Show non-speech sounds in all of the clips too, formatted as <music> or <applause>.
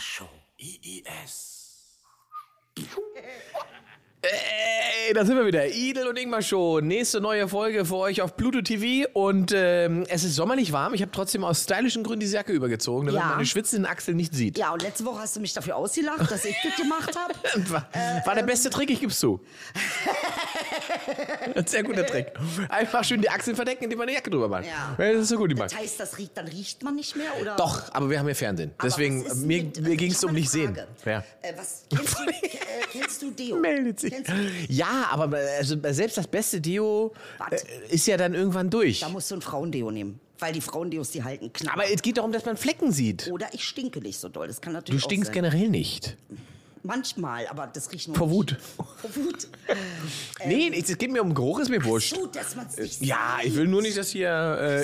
Show. IIS. Ey, da sind wir wieder. Idel und Ingmar Show. Nächste neue Folge für euch auf Pluto TV. Und ähm, es ist sommerlich warm. Ich habe trotzdem aus stylischen Gründen diese Jacke übergezogen, damit Ja. man meine schwitzenden Achseln nicht sieht. Ja, und letzte Woche hast du mich dafür ausgelacht, dass ich das gemacht habe. <laughs> War, war der beste Trick, ich gib's zu. <laughs> Ein <laughs> sehr guter Trick. Einfach schön die Achseln verdecken, indem man eine Jacke drüber macht. Ja. das ist so gut, die Max. Das heißt, das riecht, dann riecht man nicht mehr? Oder? Doch, aber wir haben ja Fernsehen. Aber Deswegen, mir, mit- mir ging es um nicht sehen. Ja. Äh, was, kennst, du, <laughs> äh, kennst du Deo? Meldet sich. Du? Ja, aber also selbst das beste Deo Warte. äh, ist ja dann irgendwann durch. Da musst du ein Frauendeo nehmen. Weil die Frauendeos, die halten knapp. Aber es geht darum, dass man Flecken sieht. Oder ich stinke nicht so doll. Das kann Du natürlich stinkst auch sein. generell nicht. Manchmal, aber das riecht nur Vor. Wut. <laughs> Vor Wut. <laughs> nee, es geht mir um Geruch, ist mir wurscht. So, dass man's nicht Ja, sieht. ich will nur nicht, dass hier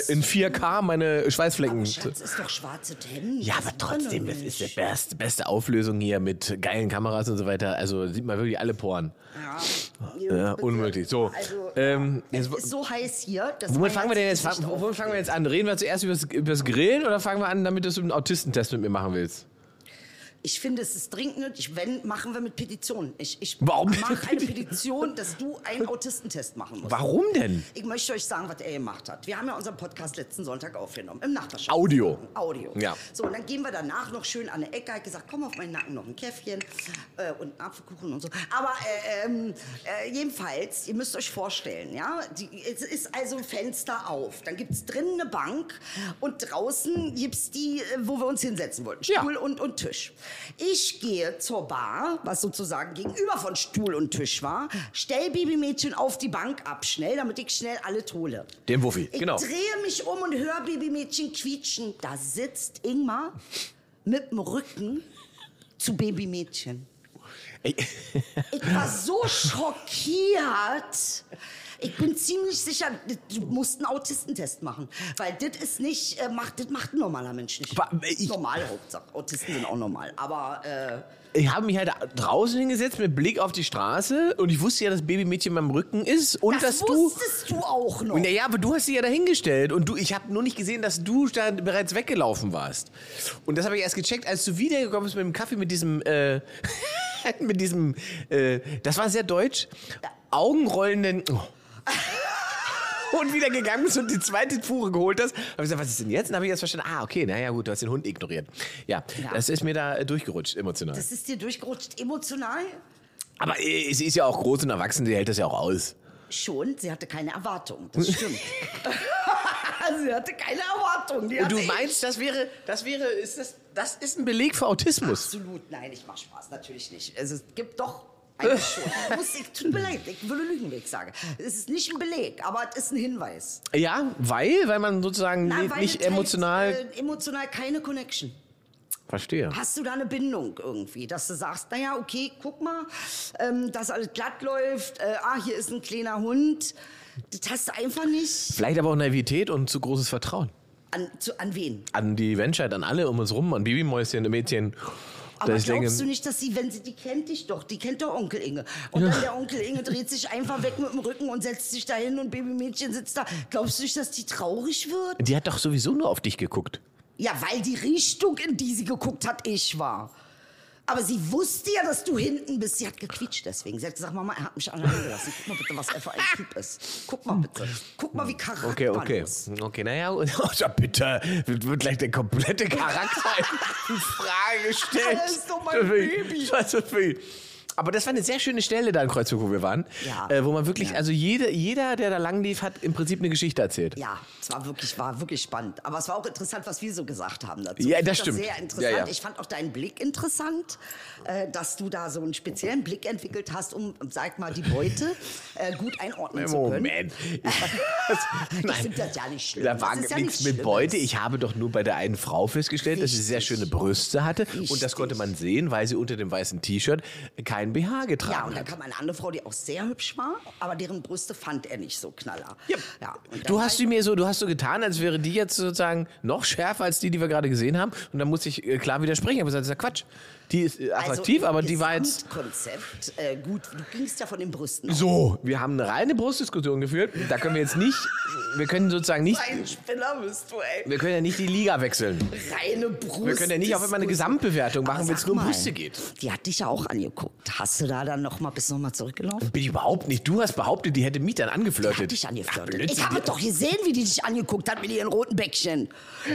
äh, in 4K meine Schweißflecken. Aber Schatz, ist doch schwarze Tint. Ja, Das aber trotzdem, das ist die beste, beste Auflösung hier mit geilen Kameras und so weiter. Also sieht man wirklich alle Poren. Ja, Ja, unmöglich. So, Also, ähm, es jetzt- ist so heiß hier. dass Womit fangen wir denn jetzt Womit fangen wir jetzt an? Reden wir zuerst übers, übers Grillen oder fangen wir an, damit du so einen Autistentest mit mir machen willst? Ich finde, es ist dringend nötig. Wenn, machen wir mit Petition. Ich, ich Warum mache eine Petition? Petition, dass du einen Autistentest machen musst. Warum denn? Ich möchte euch sagen, was er gemacht hat. Wir haben ja unseren Podcast letzten Sonntag aufgenommen, im Nachbarschaft. Audio. Audio. Ja. So, und dann gehen wir danach noch schön an eine Ecke. Hat gesagt, komm auf meinen Nacken noch ein Käffchen äh, und einen Apfelkuchen und so. Aber äh, ähm, äh, jedenfalls, ihr müsst euch vorstellen, ja, die, es ist also ein Fenster auf. Dann gibt es drinnen eine Bank und draußen gibt es die, äh, wo wir uns hinsetzen wollten. Ja. Stuhl und, und Tisch. Ich gehe zur Bar, was sozusagen gegenüber von Stuhl und Tisch war, stell Babymädchen auf die Bank ab, schnell, damit ich schnell alle tole. Den Wuffi, Ich genau. drehe mich um und höre Babymädchen quietschen. Da sitzt Ingmar mit dem Rücken zu Babymädchen. <laughs> Ich war so schockiert. Ich bin ziemlich sicher, du musst einen Autistentest machen. Weil das ist nicht, äh, macht, das macht ein normaler Mensch nicht. Wa- ich- normal, Hauptsache. Autisten sind auch normal. Aber äh, ich habe mich halt draußen hingesetzt mit Blick auf die Straße und ich wusste ja, dass Babymädchen beim Rücken ist und das dass du. wusstest du auch noch. Naja, aber du hast sie ja dahingestellt und du, ich habe nur nicht gesehen, dass du da bereits weggelaufen warst. Und das habe ich erst gecheckt, als du wiedergekommen bist mit dem Kaffee, mit diesem, äh, <laughs> mit diesem, äh, das war sehr deutsch, Augenrollenden. Oh. <laughs> Und wieder gegangen bist und die zweite Fuhre geholt hast. Habe ich gesagt, was ist denn jetzt? Dann habe ich erst verstanden, ah, okay, naja, gut, du hast den Hund ignoriert. Ja, Ja. das ist mir da äh, durchgerutscht, emotional. Das ist dir durchgerutscht emotional? Aber äh, sie ist ja auch groß und erwachsen, die hält das ja auch aus. Schon, sie hatte keine Erwartung. Das stimmt. <laughs> sie hatte keine Erwartung. Und du hatte meinst, das wäre, das wäre, ist das, das ist ein Beleg für Autismus? Absolut, nein, ich mach Spaß, natürlich nicht. Also, es gibt doch eigentlich schon. Ich muss, ich, tut mir leid, ich würde lügen, wenn ich sage. Es ist nicht ein Beleg, aber es ist ein Hinweis. Ja, weil, weil man sozusagen nicht, weil nicht das heißt, emotional. äh, emotional keine Connection. verstehe. Hast du da eine Bindung irgendwie, dass du sagst, naja, okay, guck mal, ähm, dass alles glatt läuft, äh, ah, hier ist ein kleiner Hund. Das hast du einfach nicht. Vielleicht aber auch Naivität und zu großes Vertrauen. An, zu, an wen? An die Menschheit, an alle um uns rum, an Babymäuschen, Mädchen. Aber glaubst denke, du nicht, dass sie, wenn sie, die kennt dich doch, die kennt doch Onkel Inge. Und dann der Onkel Inge dreht sich einfach weg mit dem Rücken und setzt sich dahin und Babymädchen sitzt da. Glaubst du nicht, dass die traurig wird? die hat doch sowieso nur auf dich geguckt. Ja, weil die Richtung, in die sie geguckt hat, ich war. Aber sie wusste ja, dass du hinten bist. Sie hat gequietscht deswegen. Sie hat gesagt, Mama, er hat mich allein gelassen. Guck mal bitte, was er für ein Typ ist. Guck mal bitte. Guck mal, wie Okay, charakterlos. okay. Okay, naja, oh, <laughs> ja, bitte. Wird, wird gleich der komplette Charakter <laughs> in Frage gestellt. Das ist doch mein Baby. Ist viel. Aber das war eine sehr schöne Stelle da in Kreuzburg, wo wir waren. Ja. Äh, wo man wirklich, Ja. also jede, jeder, der da lang lief, hat im Prinzip eine Geschichte erzählt. Ja, es war wirklich, war wirklich spannend. Aber es war auch interessant, was wir so gesagt haben dazu. Ja, das stimmt. sehr interessant. Ja, ja. Ich fand auch deinen Blick interessant, äh, dass du da so einen speziellen Blick entwickelt hast, um, sag mal, die Beute äh, gut einordnen zu können. Moment. Ich <laughs> finde das ja nicht schlimm. Da Das war nichts nichts mit. Beute. Ich habe doch nur bei der einen Frau festgestellt, dass sie sehr Richtig. schöne Brüste hatte. Und das Richtig. konnte man sehen, weil sie unter dem weißen T-Shirt kein BH getragen Ja, und dann hat. kam eine andere Frau, die auch sehr hübsch war, aber deren Brüste fand er nicht so knaller. Ja. ja Du hast sie mir so, du hast so getan, als wäre die jetzt sozusagen noch schärfer als die, die wir gerade gesehen haben. Und dann musste ich äh, klar widersprechen. Aber das ist ja Quatsch. Die ist äh, attraktiv, also, aber die war jetzt. Konzept, äh, gut, du gingst ja von den Brüsten. So, wir haben eine reine Brustdiskussion geführt. Da können wir jetzt nicht, wir können sozusagen nicht, Ein Spinner bist du, ey. wir können ja nicht die Liga wechseln. Reine Brust. Wir können ja nicht auf einmal eine Gesamtbewertung machen, wenn es nur um Brüste geht. Die hat dich ja auch angeguckt. Hast du da dann noch mal bis noch mal zurückgelaufen? Bin ich überhaupt nicht. Du hast behauptet, die hätte mich dann Die angeflirtet. hat dich angeflirtet. Ach, ich habe die- doch gesehen, wie die dich angeguckt hat mit ihren roten Bäckchen.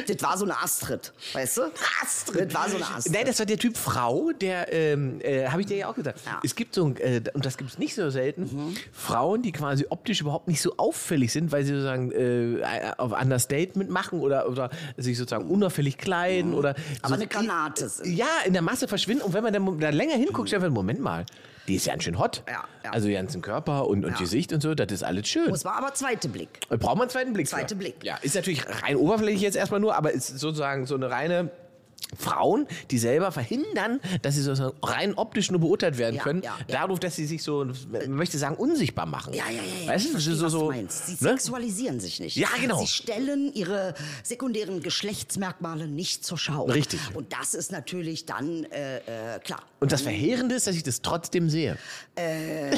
Das war so eine Astrid, weißt du? Astrid. Das war so eine Astrid. Nein, das war der Typ Frau, der, ähm, äh, habe ich dir ja auch gesagt. Ja. Mhm. Es gibt so, ein, äh, und das gibt es nicht so selten, Frauen, die quasi optisch überhaupt nicht so auffällig sind, weil sie sozusagen äh, auf Understatement machen oder, oder sich sozusagen unauffällig kleiden oder. Mhm. Aber so, eine Granate sind. Ja, in der Masse verschwinden. Und wenn man dann da länger hinguckt, stellt man, Moment mal, die ist ja ganz schön hot. Ja, ja. Also ganzen Körper und, und Ja. Gesicht und so, das ist alles schön. Muss man aber zweite Blick. Braucht man einen zweiten Blick. Zweite für. Blick. Ja, ist natürlich rein oberflächlich jetzt erstmal nur, aber ist sozusagen so eine reine Frauen, die selber verhindern, dass sie sozusagen rein optisch nur beurteilt werden Ja, können, ja, dadurch, dass sie sich so, man möchte sagen, unsichtbar machen. Ja, ja, ja. Weißt du, verstehe, so, so, du. Sie ne? sexualisieren sich nicht. Ja, genau. Sie stellen ihre sekundären Geschlechtsmerkmale nicht zur Schau. Richtig. Und das ist natürlich dann äh, äh, klar. Und das Verheerende ist, dass ich das trotzdem sehe. Äh,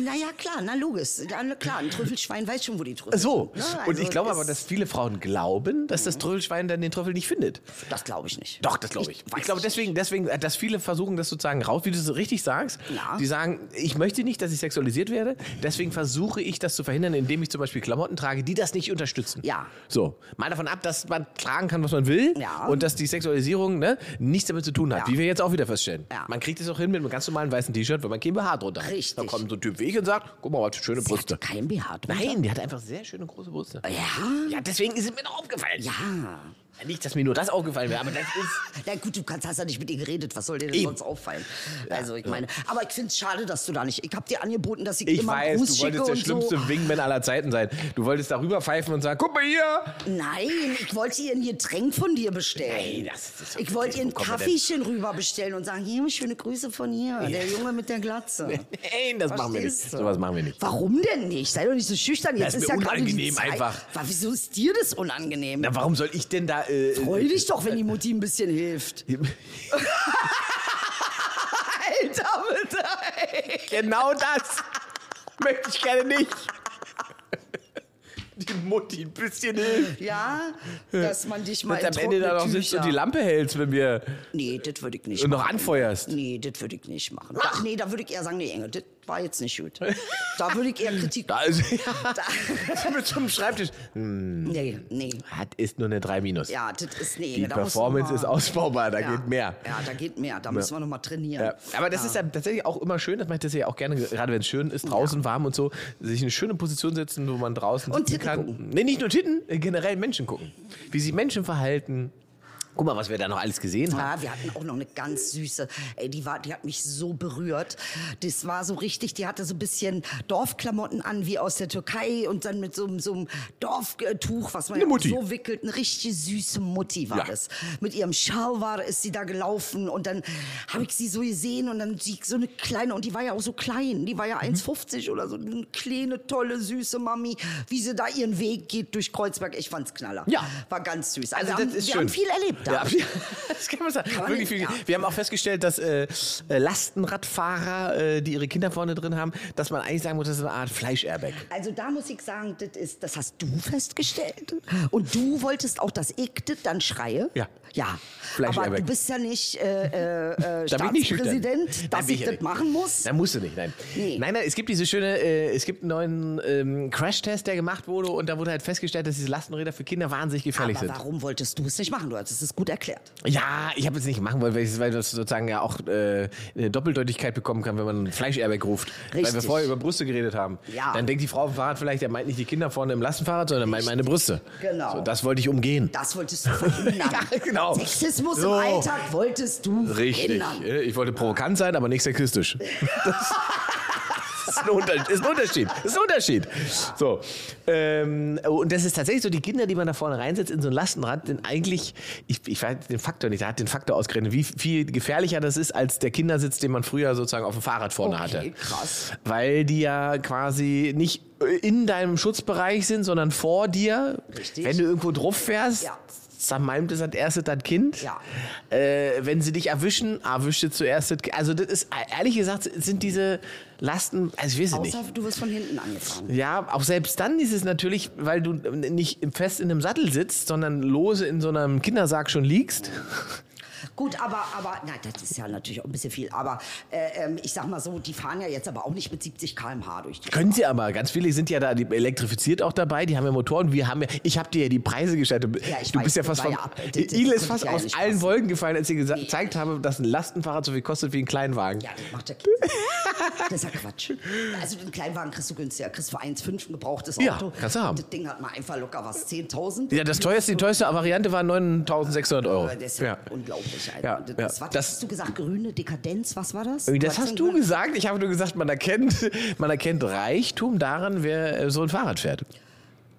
naja, klar, na logisch. Na klar, ein Trüffelschwein weiß schon, wo die Trüffel So. sind. ne? und Also ich glaube das- aber, dass viele Frauen glauben, dass das Trüffelschwein dann den Trüffel nicht findet. Das glaube ich nicht. Doch, das glaube ich. Ich, weiß glaube deswegen, deswegen, äh, dass viele versuchen, das sozusagen raus, wie du es richtig sagst. Ja. Die sagen, ich möchte nicht, dass ich sexualisiert werde. Deswegen versuche ich, das zu verhindern, indem ich zum Beispiel Klamotten trage, die das nicht unterstützen. Ja. So. Mal davon ab, dass man tragen kann, was man will. Ja. Und dass die Sexualisierung ne, nichts damit zu tun hat. Ja. Wie wir jetzt auch wieder feststellen. Ja. Man kriegt es auch hin mit einem ganz normalen weißen T-Shirt, wenn man kein BH drunter hat. Richtig. Dann kommt so ein Typ wie ich und sagt, guck mal, was für schöne Sie Brüste. kein BH drunter. Nein, die hat einfach sehr schöne große Brüste. Ja. Ja, deswegen ist es mir noch aufgefallen. Ja. Ja, Nicht, dass mir nur das aufgefallen wäre, aber das ist. <laughs> Na gut, du kannst, hast ja nicht mit ihr geredet. Was soll dir denn Eben. sonst auffallen? Also, ich meine, aber ich finde es schade, dass du da nicht. Ich habe dir angeboten, dass ich, Ich immer weiß, Gruß du wolltest der schlimmste so. Wingman aller Zeiten sein. Du wolltest darüber pfeifen und sagen, guck mal hier. Nein, ich wollte ihr ein Getränk von dir bestellen. Nein, das ist ich wollte ihr ein Kaffeechen rüber bestellen und sagen, hier, schöne Grüße von hier, der Junge mit der Glatze. <laughs> Nein, das machen wir nicht. Du? Sowas machen wir nicht. Warum denn nicht? Sei doch nicht so schüchtern. Jetzt Das ist ist, mir ja unangenehm einfach. Wieso ist dir das unangenehm? Na, warum soll ich denn da. Äh, Freu dich doch, wenn die Mutti ein bisschen hilft. <laughs> Alter, bitte, genau das möchte ich gerne nicht. Die Mutti ein bisschen hilft. Ja, dass man dich mal Dass in am Ende da noch sitzt und die Lampe hältst, wenn wir. Nee, das würde ich nicht Und noch machen. anfeuerst. Nee, das würde ich nicht machen. Da, nee, da würde ich eher sagen, nee, Engel, das war jetzt nicht gut. Da würde ich eher Kritik. Da ist. <laughs> Da, mit so einem Schreibtisch. nee, nee. Hat ist nur eine 3 minus. Ja, das ist nee. Die da Performance noch ist mal- ausbaubar, da ja, geht mehr. Ja, da geht mehr. Da müssen wir noch mal trainieren. Ja, aber das ist ja tatsächlich auch immer schön, das mache ich das ja auch gerne, gerade wenn es schön ist, draußen warm und so, sich in eine schöne Position setzen, wo man draußen Und sitzen Titten kann. gucken. Nee, nicht nur Titten, äh, generell Menschen gucken. Wie sich Menschen verhalten. Guck mal, was wir da noch alles gesehen haben. Ja, wir hatten auch noch eine ganz süße, ey, die, war, die hat mich so berührt. Das war so richtig, die hatte so ein bisschen Dorfklamotten an, wie aus der Türkei und dann mit so, einem- so einem Dorftuch, was man ja so wickelt. Eine richtig süße Mutti war Ja. das. Mit ihrem Schal war, ist sie da gelaufen und dann habe ich sie so gesehen und dann sie so eine kleine, und die war ja auch so klein, die war ja Mhm. 1,50 oder so, eine kleine, tolle, süße Mami, wie sie da ihren Weg geht durch Kreuzberg. Ich fand's knaller. Ja. War ganz süß. Also wir das haben, ist wir schön. haben viel erlebt. Ja, <laughs> das kann man sagen. Kann Wirklich nicht, viel. ja. Wir haben auch festgestellt, dass äh, äh, Lastenradfahrer, äh, die ihre Kinder vorne drin haben, dass man eigentlich sagen muss, das ist eine Art Fleisch-Airbag. Also da muss ich sagen, das ist, das hast du festgestellt. Und du wolltest auch, dass ich das dann schreie. Ja. Ja. Aber du bist ja nicht äh, äh, äh, <laughs> ich nicht. Staatspräsident, Nein, dass bin ich ja das nicht. machen muss. Da musst du nicht, nein. Nee. Nein, nein, es gibt diese schöne, äh, es gibt einen neuen ähm, Crash-Test, der gemacht wurde und da wurde halt festgestellt, dass diese Lastenräder für Kinder wahnsinnig gefährlich Aber sind. warum wolltest du es nicht machen? Du hattest es gut erklärt. Ja, ich habe es nicht machen wollen, weil, ich, weil das sozusagen ja auch äh, eine Doppeldeutigkeit bekommen kann, wenn man Fleisch-Airbag ruft. Weil wir Richtig. vorher über Brüste geredet haben. Ja. Dann denkt die Frau auf dem Fahrrad vielleicht, er meint nicht die Kinder vorne im Lastenfahrrad, sondern er meint meine Brüste. Genau. So, das wollte ich umgehen. Das wolltest du verhindern. <laughs> Ja, genau. Sexismus So. im Alltag wolltest du Richtig. verhindern. Äh, Ich wollte provokant sein, aber nicht sexistisch. <laughs> Das ist ein, Unter ist ein Unterschied. Ist ein Unterschied. So. Ähm, und das ist tatsächlich so, die Kinder, die man da vorne reinsetzt in so ein Lastenrad, sind eigentlich, ich, ich weiß den Faktor nicht, der hat den Faktor ausgerechnet, wie viel gefährlicher das ist als der Kindersitz, den man früher sozusagen auf dem Fahrrad vorne Okay, hatte. krass. Weil die ja quasi nicht in deinem Schutzbereich sind, sondern vor dir. Richtig. Wenn du irgendwo drauf fährst, Ja. Zermalmt es als erstes das Kind. Ja. Äh, wenn sie dich erwischen, erwischt es zuerst das Kind. Also das ist, ehrlich gesagt, sind diese Lasten, also ich weiß es nicht. Außer du wirst von hinten angefahren. Ja, auch selbst dann ist es natürlich, weil du nicht fest in einem Sattel sitzt, sondern lose in so einem Kindersarg schon liegst. Gut, aber, aber, na, das ist ja natürlich auch ein bisschen viel. Aber äh, ähm, ich sag mal so, die fahren ja jetzt aber auch nicht mit 70 km/h durch die Können sie aber, ganz viele sind ja da elektrifiziert auch dabei, die haben ja Motoren. Wir haben ja, ich habe dir ja die Preise gestellt. Ja, ich du weiß, bist ja fast vom, ja Igel ist fast ja aus allen. Wolken gefallen, als ich gezeigt habe, dass ein Lastenfahrrad so viel kostet wie ein Kleinwagen. Ja, das macht ja. <laughs> Das ist ja Quatsch. Also den Kleinwagen kriegst du günstiger. Kriegst für 1,5 ein gebrauchtes Auto. Ja, kannst du haben. Das Ding hat mal einfach locker was, 10.000. Ja, das teuerste, die teuerste Variante war 9.600 Euro. Das ist ja, Ja. unglaublich. Ja, das, ja. was Das- hast du gesagt? Grüne Dekadenz, was war das? Das hast du gesagt. gesagt. Ich habe nur gesagt, man erkennt, man erkennt Reichtum daran, wer äh, so ein Fahrrad fährt.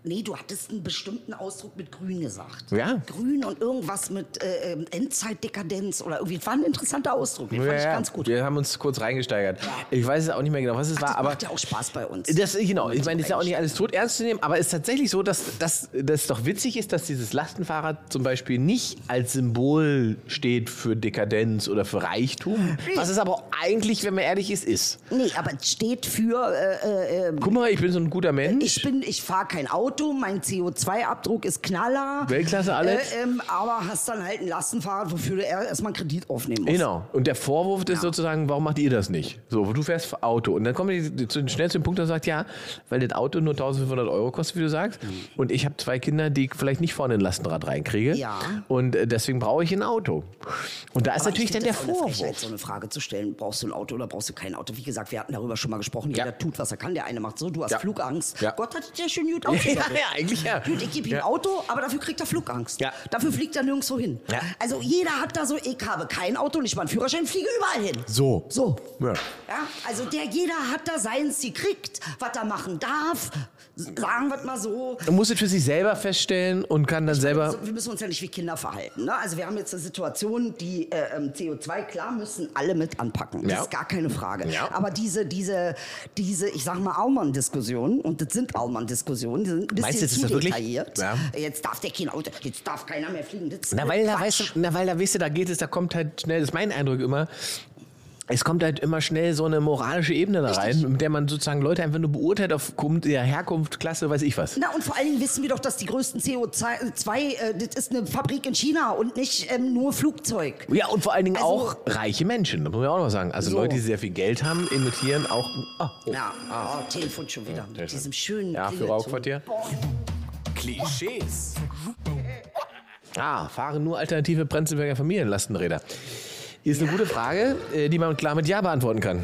Nee, du hattest einen bestimmten Ausdruck mit grün gesagt. Ja. Grün und irgendwas mit äh, ähm, Endzeitdekadenz oder irgendwie. War ein interessanter Ausdruck. Den fand ich ganz gut. Wir haben uns kurz reingesteigert. Ich weiß es auch nicht mehr genau, was es Ach, war, das aber macht ja auch Spaß bei uns. Das, genau, ich meine, das ist ja auch nicht alles tot ernst zu nehmen, aber es ist tatsächlich so, dass das doch witzig ist, dass dieses Lastenfahrrad zum Beispiel nicht als Symbol steht für Dekadenz oder für Reichtum, was es aber eigentlich, wenn man ehrlich ist, ist. Nee, aber es steht für, äh, äh, Guck mal, ich bin so ein guter Mensch. ich bin, ich fahre kein Auto, mein CO2-Abdruck ist Knaller. Weltklasse alles. Äh, ähm, aber hast dann halt ein Lastenfahrrad, wofür du er- erstmal einen Kredit aufnehmen musst. Genau. Und der Vorwurf ist sozusagen, warum macht ihr das nicht? So, du fährst Auto. Und dann kommen die schnell zu dem Punkt, der sagt, ja, weil das Auto nur 1500 Euro kostet, wie du sagst. Und ich habe zwei Kinder, die ich vielleicht nicht vorne ein Lastenrad reinkriege. Ja. Und äh, deswegen brauche ich ein Auto. Und da ist Aber natürlich ich dann der eine Frechheit, Vorwurf. so eine Frage zu stellen, brauchst du ein Auto oder brauchst du kein Auto? Wie gesagt, wir hatten darüber schon mal gesprochen. Ja. Jeder tut, was er kann. Der eine macht so, du hast Ja. Flugangst. Ja. Gott hat es ja schön gut <laughs> Ja, eigentlich ja. Gut, ich gebe ihm Ja. ein Auto, aber dafür kriegt er Flugangst. Ja. Dafür fliegt er nirgendwo hin. Ja. Also jeder hat da so, ich habe kein Auto, nicht mal einen Führerschein, fliege überall hin. So. So. Ja. Ja, also der jeder hat da seins gekriegt, was er machen darf. Sagen wir es mal so. Man muss es für sich selber feststellen und kann dann selber. Also, wir müssen uns ja nicht wie Kinder verhalten. Ne? Also wir haben jetzt eine Situation, die äh, ähm, CO2, klar, müssen alle mit anpacken. Das Ja. ist gar keine Frage. Ja. Aber diese, diese, diese, ich sag mal, Aumann-Diskussionen, und das sind Aumann-Diskussionen, die sind ein bisschen du, zu das detailliert. Ja. Jetzt darf der Auto, jetzt darf keiner mehr fliegen. Das Na, weil da, weißt du, na, weil da, weißt du, da geht es, da kommt halt schnell, das ist mein Eindruck immer, es kommt halt immer schnell so eine moralische Ebene da rein, mit der man sozusagen Leute einfach nur beurteilt aufgrund der Herkunft, Klasse, weiß ich was. Na, und vor allen Dingen wissen wir doch, dass die größten CO2, äh, das ist eine Fabrik in China und nicht ähm, nur Flugzeug. Ja, und vor allen Dingen Also- auch reiche Menschen, das muss man auch noch sagen. Also So. Leute, die sehr viel Geld haben, imitieren auch. Oh, oh. Ja, oh, Telefon schon wieder. Mit Telefon. diesem schönen Ja, für. Boah. Klischees. Ah, fahren nur alternative Prenzlberger Familienlastenräder. Ist eine gute Frage, äh, die man klar mit Ja beantworten kann.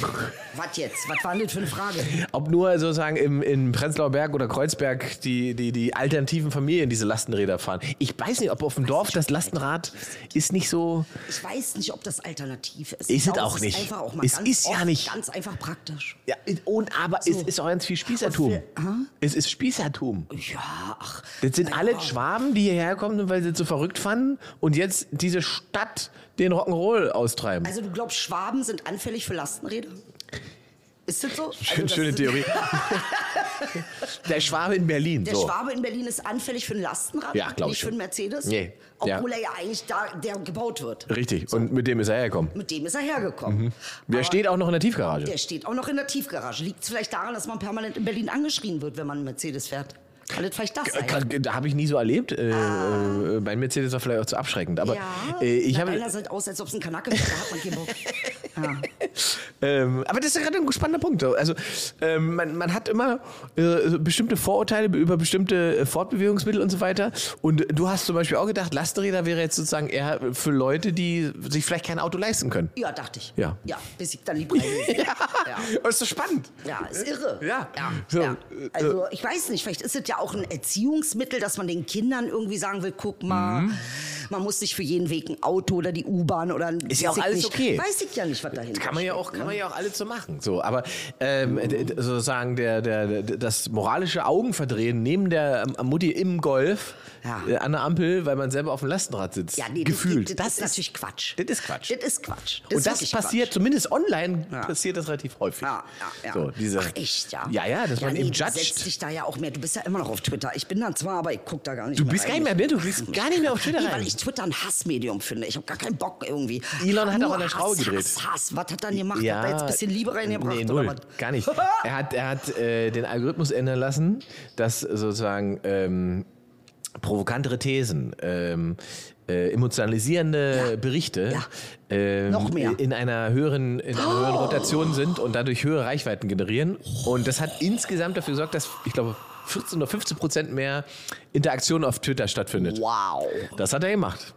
<laughs> Was jetzt? Was war denn das für eine Frage? <laughs> Ob nur sozusagen im, in Prenzlauer Berg oder Kreuzberg die, die, die alternativen Familien diese Lastenräder fahren. Ich weiß nicht, ob auf dem Dorf das Lastenrad ist nicht so. Ich weiß nicht, ob das alternativ ist. Ist es auch ist nicht. Auch Es ist ja nicht. Ganz einfach praktisch. Ja, und aber es ist auch ganz viel Spießertum. Für-. Es ist Spießertum. Ja, ach. Das sind alle ja. Schwaben, die hierher kommen, weil sie so verrückt fanden und jetzt diese Stadt den Rock'n'Roll austreiben. Also du glaubst, Schwaben sind anfällig für Lastenräder? Ist das so? Schön, also das schöne Theorie. <laughs> Der Schwabe in Berlin. Der so. Schwabe in Berlin ist anfällig für ein Lastenrad? Ja, glaub ich Nicht für einen Mercedes? Nee, ja. Obwohl er ja eigentlich da, der gebaut wird. Richtig. Und mit dem ist er hergekommen. Mit dem ist er hergekommen. Der Aber steht auch noch in der Tiefgarage. Der steht auch noch in der Tiefgarage. Liegt es vielleicht daran, dass man permanent in Berlin angeschrien wird, wenn man einen Mercedes fährt? Kann das vielleicht das sein? Da habe ich nie so erlebt. Äh, äh, mein Mercedes war vielleicht auch zu abschreckend. Aber ja, äh, ich habe. einer sieht aus, als ob es ein Kanacke wäre, da hat man keinen Bock. <laughs> Ja. Ähm, aber das ist ja gerade ein spannender Punkt. Also ähm, man, man hat immer äh, bestimmte Vorurteile über bestimmte äh, Fortbewegungsmittel und so weiter. Und du hast zum Beispiel auch gedacht, Lastenräder wäre jetzt sozusagen eher für Leute, die sich vielleicht kein Auto leisten können. ja, dachte ich. Ja. Ja, bis ich dann die Preise sehe. <laughs> ja. Aber ist doch spannend. Ja, ist irre. Ja. ja. So, ja. äh, Also ich weiß nicht, vielleicht ist es ja auch ein Erziehungsmittel, dass man den Kindern irgendwie sagen will, guck mal, Mhm. Man muss sich für jeden Weg ein Auto oder die U-Bahn oder ein Ist ja auch alles nicht, okay. Weiß ich ja nicht, was dahinter Kann man ja auch, kann ne? man ja auch alles so machen. So, aber ähm, sozusagen der, der, das moralische Augenverdrehen neben der ähm, Mutti im Golf Ja. äh, an der Ampel, weil man selber auf dem Lastenrad sitzt, Ja, nee, gefühlt. Das, das, ist natürlich Quatsch. Das ist Quatsch. Das ist Quatsch. und ist das passiert, Quatsch. zumindest online Ja. passiert das relativ häufig. Ja, ja, ja. So, diese, Ach echt, ja? Ja, ja, dass man nee, eben Du judged. setzt dich da ja auch mehr. Du bist ja immer noch auf Twitter. Ich bin da zwar, aber ich guck da gar nicht Du mehr bist gar rein. nicht mehr, ne? Du bist gar nicht mehr auf Twitter Nee, rein. weil ich Twitter ein Hassmedium finde. Ich habe gar keinen Bock irgendwie. Elon hat auch an der Schraube Hass, gedreht. Hass, Hass. Was hat er dann gemacht? Hat er jetzt ein bisschen Liebe reingebracht? Nee, null, gar nicht. Er hat, er hat äh, den Algorithmus ändern lassen, dass sozusagen ähm, provokantere Thesen, ähm, äh, emotionalisierende Ja. Berichte Ja. ähm, Noch mehr. in einer höheren, in einer höheren Rotation sind und dadurch höhere Reichweiten generieren. Und das hat insgesamt dafür gesorgt, dass ich glaube 14 oder 15 Prozent mehr Interaktion auf Twitter stattfindet. Wow. Das hat er gemacht.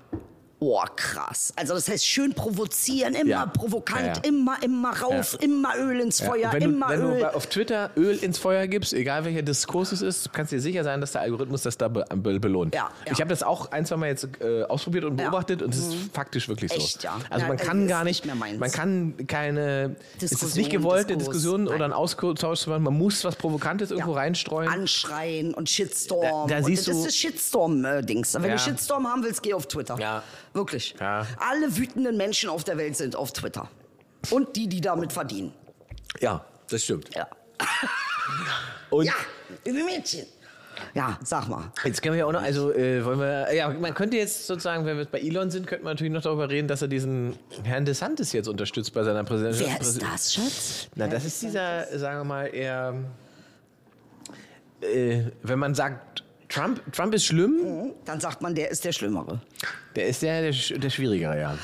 Oh, krass. Also das heißt, schön provozieren, immer Ja. provokant, Ja, ja. immer, immer rauf, immer Öl ins Feuer, und wenn immer du, wenn Öl. du bei- auf Twitter Öl ins Feuer gibst, egal welcher Diskurs es ist, kannst du dir sicher sein, dass der Algorithmus das da be be belohnt. Ich habe das auch ein, zwei Mal jetzt äh, ausprobiert und. Mhm. beobachtet und es ist faktisch wirklich so. Echt, ja. Also man äh, kann gar nicht nicht, man kann keine, es ist Diskussion, nicht gewollt, eine Diskurs, Diskussion nein. oder einen Austausch zu machen. Man muss was Provokantes irgendwo reinstreuen. Anschreien und Shitstorm. Da- da und siehst das du- ist das Shitstorm-Dings. Wenn du Shitstorm haben willst, geh auf Twitter. Ja. Wirklich. Ja. Alle wütenden Menschen auf der Welt sind auf Twitter. Und die, die damit verdienen. ja, das stimmt. Ja. <laughs> Und Ja, liebe Mädchen. Ja, sag mal. Jetzt können wir ja auch noch, also äh, wollen wir, ja, man könnte jetzt sozusagen, wenn wir jetzt bei Elon sind, könnte man natürlich noch darüber reden, dass er diesen Herrn DeSantis jetzt unterstützt bei seiner Präsidentschaft. Wer ist das, Schatz? Na, das ist dieser, sagen wir mal, eher, äh, wenn man sagt, Trump, Trump ist schlimm, Dann sagt man, der ist der Schlimmere. der ist der, der, der Schwierigere, ja.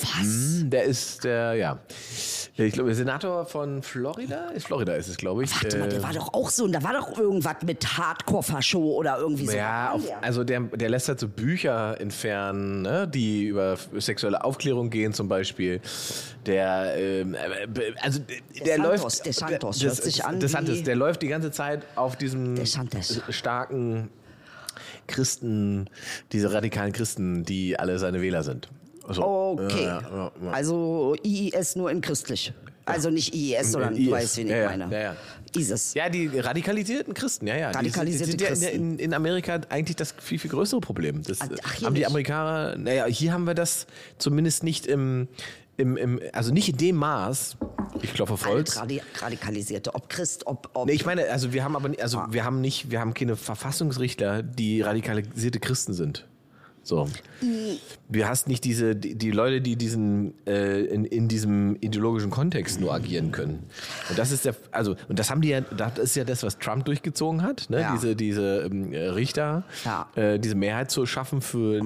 Was? Hm, Der ist der, ja. Ich glaube, Senator von Florida? Ist Florida ist es, glaube ich. Warte mal, der Äh, war doch auch so, da war doch irgendwas mit Hardcore-Fascho oder irgendwie so. Ja, auf, der? also der, der lässt halt so Bücher entfernen, ne, die über sexuelle Aufklärung gehen zum Beispiel. Der, ähm, äh, also der Santos, läuft. der Santos, der- hört sich an der Santos, der läuft die ganze Zeit auf diesem Der starken Christen, diese radikalen Christen, die alle seine Wähler sind. Also, Okay. ja, ja, ja. Also IIS nur in christlich. Also nicht IIS, sondern IS. du weißt, wen ich meine. ISIS. Ja, die radikalisierten Christen, ja, ja. Radikalisierte die, sind- die sind Christen. ja in, in Amerika eigentlich das viel, viel größere Problem. Das Ach, haben die nicht. Amerikaner, naja, hier haben wir das zumindest nicht im, im, im also nicht in dem Maß, ich klopfe auf Holz. Radi radikalisierte, ob Christ, ob, ob Nee, ich meine, also wir haben aber also Ah. wir haben nicht, wir haben keine Verfassungsrichter, die radikalisierte Christen sind. So. Du hast nicht diese, die, die Leute, die diesen, äh, in, in diesem ideologischen Kontext nur agieren können. Und das ist der, also, und das haben die ja, das ist ja das, was Trump durchgezogen hat, ne? Ja. Diese, diese ähm, äh, Richter, Ja. äh, diese Mehrheit zu schaffen für, äh,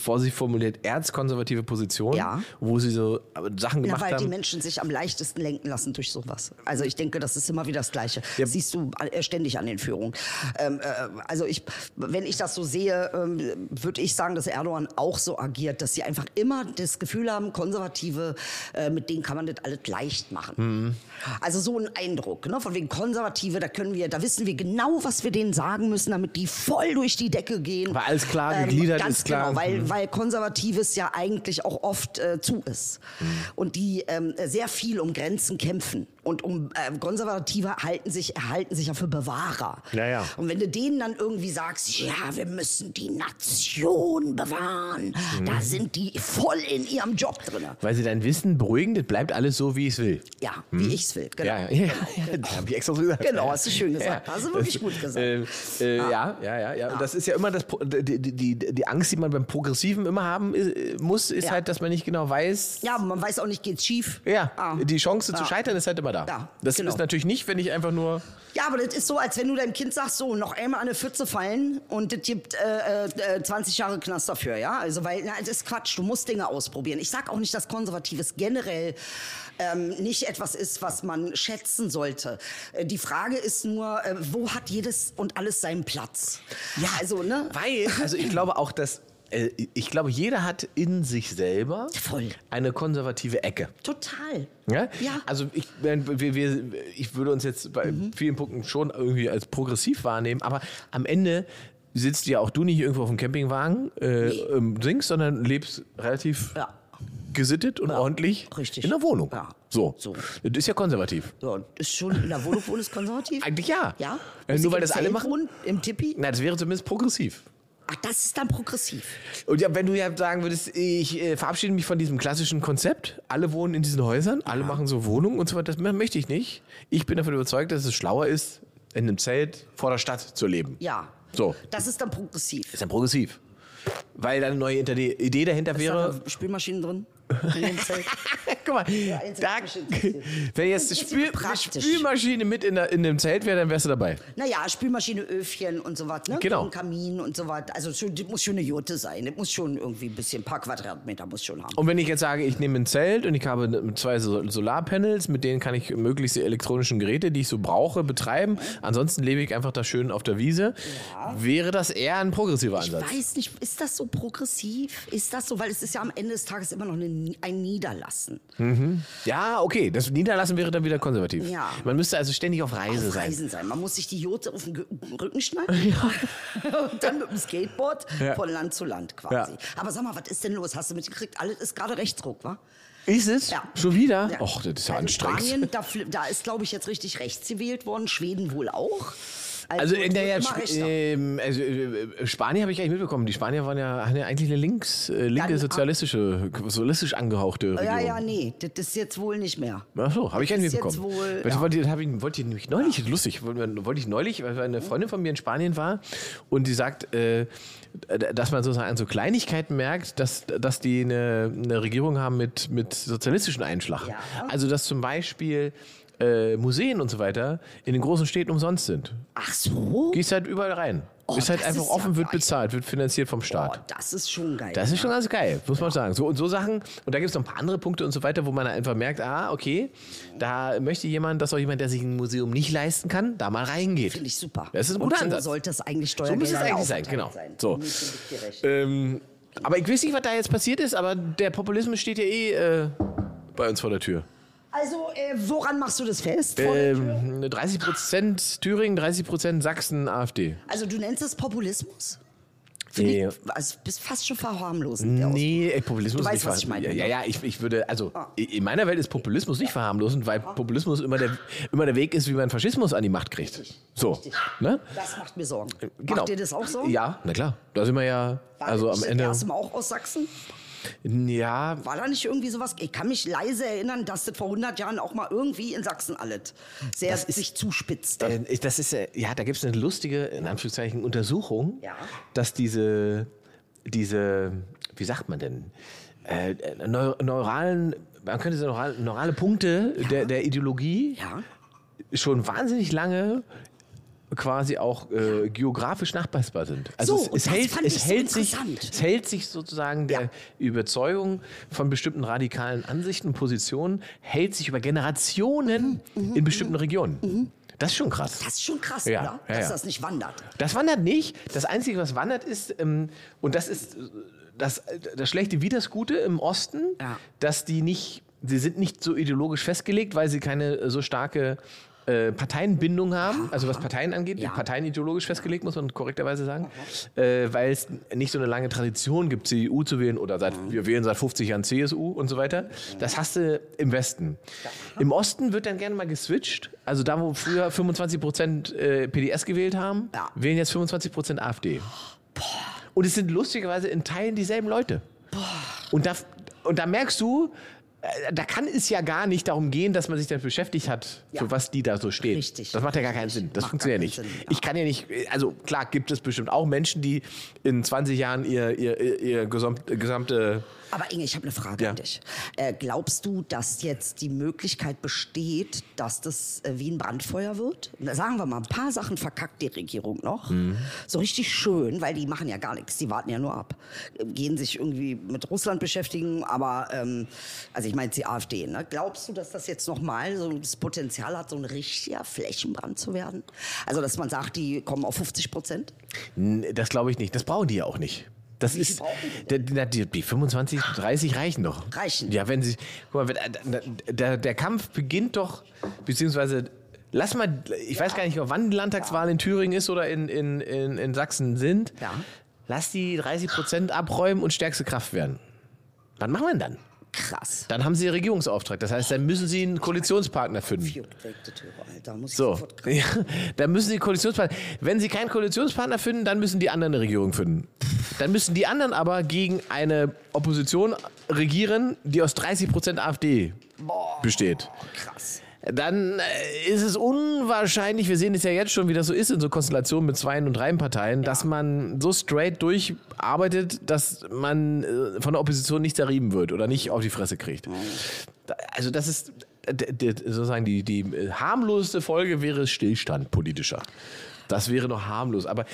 vorsichtig formuliert, erzkonservative Positionen, Ja. wo sie so äh, Sachen Ja, gemacht weil die haben. Menschen sich am leichtesten lenken lassen durch sowas. Also ich denke, das ist immer wieder das Gleiche. Ja. Das siehst du äh, ständig an den Führungen. Ähm, äh, also ich, wenn ich das so sehe, ähm, würde ich sagen, dass Erdogan auch so agiert, dass sie einfach immer das Gefühl haben, Konservative, äh, mit denen kann man das alles leicht machen. Mhm. Also so ein Eindruck, ne? von wegen Konservative, da können wir, da wissen wir genau, was wir denen sagen müssen, damit die voll durch die Decke gehen. Weil alles klar gegliedert ganz ist, klar. Genau, weil, Mhm. weil Konservatives ja eigentlich auch oft äh, zu ist. Mhm. Und die ähm, sehr viel um Grenzen kämpfen. Und um äh, Konservative halten sich, erhalten sich ja für Bewahrer. Ja, ja. Und wenn du denen dann irgendwie sagst, ja, wir müssen die Nation bewahren, Mhm. da sind die voll in ihrem Job drin. Weil sie dein Wissen beruhigen, das bleibt alles so, wie ich es will. Ja, wie ich's will. Genau. Ja, ja, <laughs> ja, ja, das hab ich extra so gesagt. Genau, hast du schön gesagt. Ja. Hast du wirklich Das- gut gesagt. Äh, äh, ja, ja, ja, ja. Und das ist ja immer das, Pro- die, die, die, Angst, die man beim Progressiven immer haben äh, muss, ist Ja. halt, dass man nicht genau weiß. Ja, man weiß auch nicht, geht's schief. Ja, Ah. die Chance zu Ja. scheitern ist halt immer da. Ja, das genau. ist natürlich nicht, wenn ich einfach nur. Ja, aber das ist so, als wenn du deinem Kind sagst, so, noch einmal an eine Pfütze fallen und das gibt äh, äh, 20 Jahre Knast dafür, ja? Also, weil, na, das ist Quatsch, du musst Dinge ausprobieren. Ich sag auch nicht, dass Konservatives generell ähm, nicht etwas ist, was man schätzen sollte. Äh, die Frage ist nur, äh, wo hat jedes und alles seinen Platz? Ja, also, ne? Weil, also ich glaube auch, dass. Äh, Ich glaube, jeder hat in sich selber Voll. eine konservative Ecke. Total. Ja? Ja. Also ich, wir, wir, ich würde uns jetzt bei Mhm. vielen Punkten schon irgendwie als progressiv wahrnehmen, aber am Ende sitzt ja auch du nicht irgendwo auf dem Campingwagen, äh, ähm, singst, sondern lebst relativ Ja. gesittet und ordentlich richtig. in der Wohnung. Ja. So. So. Das ist ja konservativ. So, ist schon in der Wohnung wohnen ist konservativ? Eigentlich ja. Ja? Äh, nur weil das alle machen? Wohnen, Im Tippi? Na, das wäre zumindest progressiv. Ach, das ist dann progressiv. Und ja, wenn du ja sagen würdest, ich äh, verabschiede mich von diesem klassischen Konzept, alle wohnen in diesen Häusern, alle machen so Wohnungen und so weiter, das möchte ich nicht. Ich bin davon überzeugt, dass es schlauer ist, in einem Zelt vor der Stadt zu leben. Ja. So. Das ist dann progressiv. Ist dann progressiv. Weil da eine neue Idee dahinter Ist wäre. da Spülmaschinen drin? In dem Zelt? <laughs> Guck mal, da, wenn jetzt eine, Spül. Spülmaschine mit in, der, in dem Zelt wäre, dann wärst du dabei. Naja, Spülmaschine, Öfchen und so was, ne? Genau. Und Kamin und so was. Also schon, das muss schon eine Jote sein. Das muss schon irgendwie ein bisschen, ein paar Quadratmeter muss schon haben. Und wenn ich jetzt sage, ich nehme ein Zelt und ich habe zwei Sol- Solarpanels, mit denen kann ich möglichst die elektronischen Geräte, die ich so brauche, betreiben. Ansonsten lebe ich einfach da schön auf der Wiese. Wäre das eher ein progressiver Ich Ansatz? weiß nicht, ist das so progressiv? Ist das so? Weil es ist ja am Ende des Tages immer noch eine, ein Niederlassen. Ja, okay. Das Niederlassen wäre dann wieder konservativ. Ja. Man müsste also ständig auf Reise Auf sein. Reisen sein. Man muss sich die Jote auf den Rücken schneiden <laughs> und dann mit dem Skateboard Ja. von Land zu Land quasi. Ja. Aber sag mal, was ist denn los? Hast du mitgekriegt? Alles ist gerade Rechtsruck, wa? Ist es? Ja. Schon wieder? Ja. Och, das ist ja also anstrengend. Spanien, da, da ist, glaube ich, jetzt richtig rechts gewählt worden. Schweden wohl auch. Also in es der ja, ähm, also, äh, Spanien habe ich eigentlich mitbekommen. Die Spanier waren ja, haben ja eigentlich eine links, äh, linke, Dann- sozialistische, sozialistisch angehauchte Regierung. ja, ja, nee, das ist jetzt wohl nicht mehr. Ach so, habe ich jetzt mitbekommen. wohl, ja. wollte, ich, wollte ich nämlich neulich, lustig, wollte wollte ich neulich, weil eine Freundin von mir in Spanien war und die sagt, äh, dass man sozusagen an so Kleinigkeiten merkt, dass, dass die eine, eine Regierung haben mit, mit sozialistischen Einschlag. Ja. Also, dass zum Beispiel äh, Museen und so weiter in den großen Städten umsonst sind. Ach so? Gehst halt überall rein. Oh, ist halt einfach ist ja offen, wird geil. bezahlt, wird finanziert vom Oh, Staat. das ist schon geil. Das ist schon ganz geil, muss man sagen. So und so Sachen. Und da gibt es noch ein paar andere Punkte und so weiter, wo man einfach merkt, ah, okay, da möchte jemand, dass auch jemand, der sich ein Museum nicht leisten kann, da mal reingeht. Finde ich super. Das ist ein Und guter so Ansatz. sollte es eigentlich So Steuergelder müsste es eigentlich sein, genau. sein. So. Ähm, aber ich weiß nicht, was da jetzt passiert ist, aber der Populismus steht ja eh äh, bei uns vor der Tür. Also, äh, woran machst du das fest? Ähm, 30 Prozent Thüringen, 30 Prozent Sachsen, AfD. Also, du nennst es Populismus? Nee. ich, also, bist fast schon verharmlosend. Nee, ey, Populismus Du ist weißt, nicht was ich meine, Ja, ne? ja, ja, ich, ich würde, also in meiner Welt ist Populismus nicht verharmlosend, weil Populismus immer der, immer der Weg ist, wie man Faschismus an die Macht kriegt. So, ne? Das macht mir Sorgen. Genau. Macht dir das auch so? Ja, na klar. Da sind wir ja, War also das am Ende. erste Mal auch aus Sachsen? Ja, War da nicht irgendwie sowas? Ich kann mich leise erinnern, dass das vor 100 Jahren auch mal irgendwie in Sachsen alles sehr Das ist- sich zuspitzte. äh, das ist, äh, ja, da gibt es eine lustige, in Anführungszeichen, Untersuchung, Ja. dass diese, diese, wie sagt man denn, äh, neu, neuralen, man könnte sagen, neurale, neurale Punkte der, der Ideologie ja. schon wahnsinnig lange quasi auch äh, geografisch nachweisbar sind. Also So, es, es hält, es so hält sich, es hält sich sozusagen der Ja. Überzeugung von bestimmten radikalen Ansichten und Positionen hält sich über Generationen Mhm, in bestimmten Regionen. Das ist schon krass. Das ist schon krass, Ja, oder? ja, Dass das nicht wandert. Das wandert nicht. Das Einzige, was wandert, ist, ähm, und das ist das, das Schlechte wie das Gute im Osten, dass die nicht, sie sind nicht so ideologisch festgelegt, weil sie keine äh, so starke äh, Parteienbindung haben, also was Parteien angeht, Ja. Parteien ideologisch festgelegt, muss man korrekterweise sagen, äh, weil es nicht so eine lange Tradition gibt, CDU zu wählen oder seit, wir wählen seit 50 Jahren CSU und so weiter. Das hast du im Westen. Im Osten wird dann gerne mal geswitcht, also da, wo früher 25 Prozent äh, PDS gewählt haben, Ja. wählen jetzt 25 Prozent AfD. Und es sind lustigerweise in Teilen dieselben Leute. Und da, und da merkst du, da kann es ja gar nicht darum gehen, dass man sich damit beschäftigt hat, Ja. für was die da so stehen. Richtig. Das macht ja gar keinen Sinn. Das Macht funktioniert gar nicht. Sinn, ja. Ich kann ja nicht, also klar gibt es bestimmt auch Menschen, die in 20 Jahren ihr, ihr, ihr, ihr gesamt, gesamte Aber Inge, ich habe eine Frage Ja. an dich. Äh, glaubst du, dass jetzt die Möglichkeit besteht, dass das äh, wie ein Brandfeuer wird? Sagen wir mal, ein paar Sachen verkackt die Regierung noch. Mhm. So richtig schön, weil die machen ja gar nichts, die warten ja nur ab. Gehen sich irgendwie mit Russland beschäftigen, aber, ähm, also ich meine jetzt die AfD. Ne? Glaubst du, dass das jetzt nochmal so das Potenzial hat, so ein richtiger Flächenbrand zu werden? Also, dass man sagt, die kommen auf 50 Prozent? Das glaube ich nicht. Das brauchen die ja auch nicht. Das Wie ist, der, die, die 25, 30 reichen doch. Reichen. Ja, wenn sie, guck mal, wenn, der, der, der Kampf beginnt doch, beziehungsweise lass mal, ich weiß gar nicht, wann die Landtagswahl in Thüringen ist oder in, in, in, in Sachsen sind. Ja. Lass die 30 Prozent abräumen und stärkste Kraft werden. Was machen wir denn dann? Krass. Dann haben sie Regierungsauftrag. Das heißt, dann müssen sie einen Koalitionspartner finden. Muss ich So, <laughs> ja, dann müssen sie Koalitionspartner. Wenn sie keinen Koalitionspartner finden, dann müssen die anderen eine Regierung finden. Dann müssen die anderen aber gegen eine Opposition regieren, die aus 30 Prozent AfD besteht. krass. Dann äh, ist es unwahrscheinlich, wir sehen es ja jetzt schon, wie das so ist in so Konstellationen mit Zweien- und Dreien-Parteien, dass man so straight durcharbeitet, dass man äh, von der Opposition nicht zerrieben wird oder nicht auf die Fresse kriegt. Also das ist sozusagen die, die äh, harmloseste Folge wäre Stillstand politischer. Das wäre noch harmlos. Aber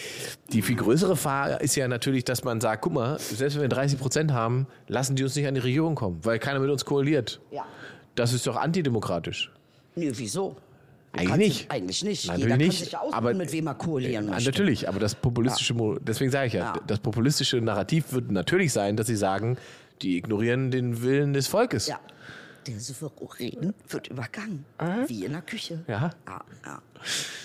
die viel größere Gefahr ist ja natürlich, dass man sagt, guck mal, selbst wenn wir 30 Prozent haben, lassen die uns nicht an die Regierung kommen, weil keiner mit uns koaliert. Ja. Das ist doch antidemokratisch. Nö, wieso? Eigentlich nicht. Eigentlich nicht. Natürlich Jeder nicht, kann sich ja aussuchen, aber- mit wem er koalieren Ja, möchte. natürlich, aber das populistische, Mo- deswegen sage ich ja, Ja. das populistische Narrativ wird natürlich sein, dass sie sagen, die ignorieren den Willen des Volkes. Ja. Der Souverän wird übergangen. Wie in der Küche. Ja. ja, ja.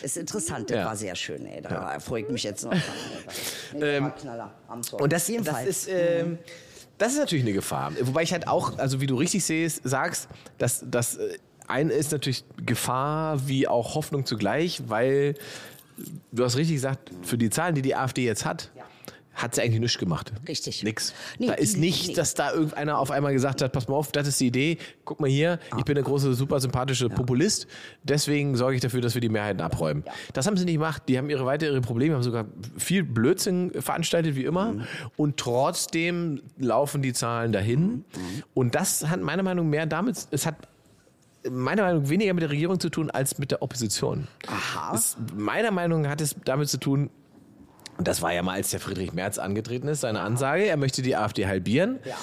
Ist interessant, das Ja. war sehr schön, ey. Da freue ich mich jetzt noch. <laughs> Nee, der war Knaller. Ähm, Und das, das ist, ähm, das ist natürlich eine Gefahr. Wobei ich halt auch, also wie du richtig siehst, sagst, dass das äh, eine ist natürlich Gefahr wie auch Hoffnung zugleich, weil du hast richtig gesagt, für die Zahlen, die die AfD jetzt hat, hat sie eigentlich nichts gemacht. Richtig. Nix. Nee, da ist nicht, nee. dass da irgendeiner auf einmal gesagt hat, pass mal auf, das ist die Idee, guck mal hier, ich bin der große, super sympathische Populist, deswegen sorge ich dafür, dass wir die Mehrheiten abräumen. Das haben sie nicht gemacht, die haben ihre weitere Probleme, haben sogar viel Blödsinn veranstaltet, wie immer, Mhm. und trotzdem laufen die Zahlen dahin. Mhm. Und das hat meiner Meinung nach mehr damit, es hat meiner Meinung nach weniger mit der Regierung zu tun als mit der Opposition. Aha. Es, meiner Meinung nach hat es damit zu tun, und das war ja mal, als der Friedrich Merz angetreten ist, seine Ansage, er möchte die AfD halbieren. ja,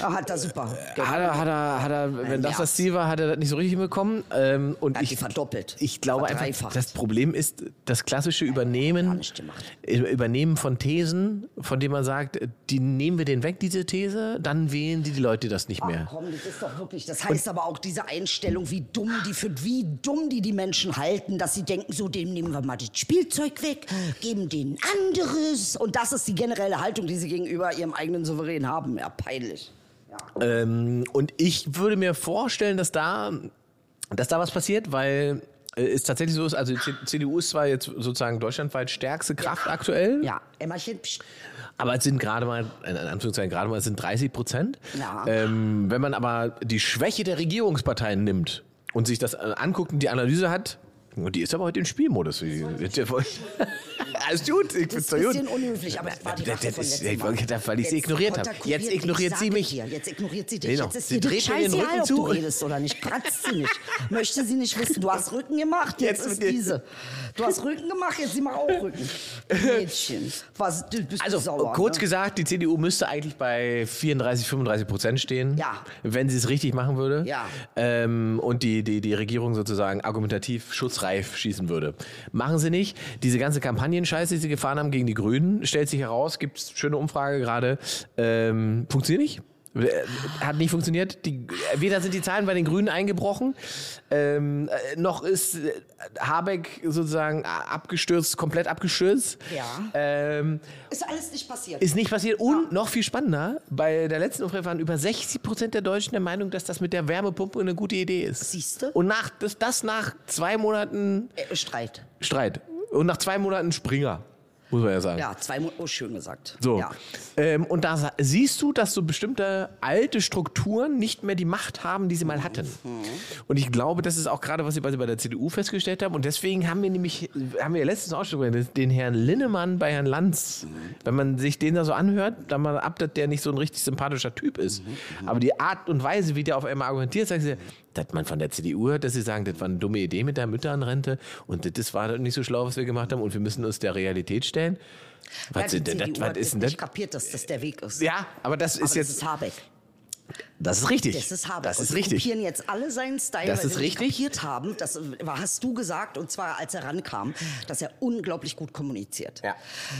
er hat er super. Hat er, hat er, hat er, wenn das Merz. das Ziel war, hat er das nicht so richtig hinbekommen. Ähm, und ich, verdoppelt. ich glaube einfach, das Problem ist das klassische Übernehmen, gemacht. Übernehmen von Thesen, von denen man sagt, die nehmen wir den weg, diese These, dann wählen die die Leute das nicht mehr. Komm, das ist doch wirklich. Das heißt aber auch diese Einstellung, wie dumm die für wie dumm die die Menschen halten, dass sie denken, so dem nehmen wir mal das Spielzeug weg, geben denen anderes und das ist die generelle Haltung, die sie gegenüber ihrem eigenen Souverän haben. Ja, peinlich. Ja. Ähm, und ich würde mir vorstellen, dass da, dass da was passiert, weil äh, es tatsächlich so ist, also CDU ist zwar jetzt sozusagen deutschlandweit stärkste Kraft aktuell, Ja, Emmerchen. aber es sind gerade mal, in Anführungszeichen gerade mal, es sind 30 Prozent. Ja. Ähm, wenn man aber die Schwäche der Regierungsparteien nimmt und sich das äh, anguckt und die Analyse hat, und die ist aber heute im Spielmodus. <laughs> Alles gut, ich ist doch ein gut. bisschen ununhöflich, aber das war die von letztem Mal. gedacht, weil ich sie ignoriert habe. Jetzt ignoriert sie mich. Dir, jetzt ignoriert sie dich. Genau. Jetzt ist Sie dreht mir den Rücken ob zu du und- redest oder nicht. Kratzt sie nicht. Möchte sie nicht wissen. Du hast Rücken gemacht, jetzt, ist diese. Du hast Rücken gemacht, jetzt sie macht auch Rücken. Mädchen. Was, du bist Also sauer, kurz ne? gesagt, die CDU müsste eigentlich bei 34, 35 Prozent stehen, Ja. wenn sie es richtig machen würde Ja. ähm, und die, die, die Regierung sozusagen argumentativ schutzreif schießen würde. Machen sie nicht. Diese ganze Kampagnenscheiße, die sie gefahren haben gegen die Grünen, stellt sich heraus, gibt es schöne Umfrage gerade, ähm, funktioniert nicht. Äh, Hat nicht funktioniert. Die, weder sind die Zahlen bei den Grünen eingebrochen, ähm, äh, noch ist äh, Habeck sozusagen abgestürzt, komplett abgestürzt. Ja. Ähm, Ist alles nicht passiert. ist nicht passiert. Und noch viel spannender, bei der letzten Umfrage waren über 60 Prozent der Deutschen der Meinung, dass das mit der Wärmepumpe eine gute Idee ist. Siehste? Und nach, das, das nach zwei Monaten Äh, Streit. Streit. Und nach zwei Monaten Springer, muss man ja sagen. Ja, zwei Monate. Oh, schön gesagt. So. Ja. Ähm, und da siehst du, dass so bestimmte alte Strukturen nicht mehr die Macht haben, die sie mal hatten. Und ich glaube, das ist auch gerade, was sie bei der CDU festgestellt haben. Und deswegen haben wir nämlich, haben wir letztens auch schon den Herrn Linnemann bei Herrn Lanz. Wenn man sich den da so anhört, dann mal ab, dass der nicht so ein richtig sympathischer Typ ist. Aber die Art und Weise, wie der auf einmal argumentiert, sagt sie, dass man von der CDU hört, dass sie sagen, das war eine dumme Idee mit der Mütterrente und das war nicht so schlau, was wir gemacht haben und wir müssen uns der Realität stellen. Was, ja, die das, CDU was ist denn das? kapiert, dass das der Weg ist. Ja, aber das Aber ist das jetzt, ist Habeck. Das ist richtig. Das ist Habeck. Das ist und richtig. kopieren jetzt alle seinen Style, Das weil ist sie richtig. kapiert haben. Das hast du gesagt, und zwar als er rankam, dass er unglaublich gut kommuniziert. Ja.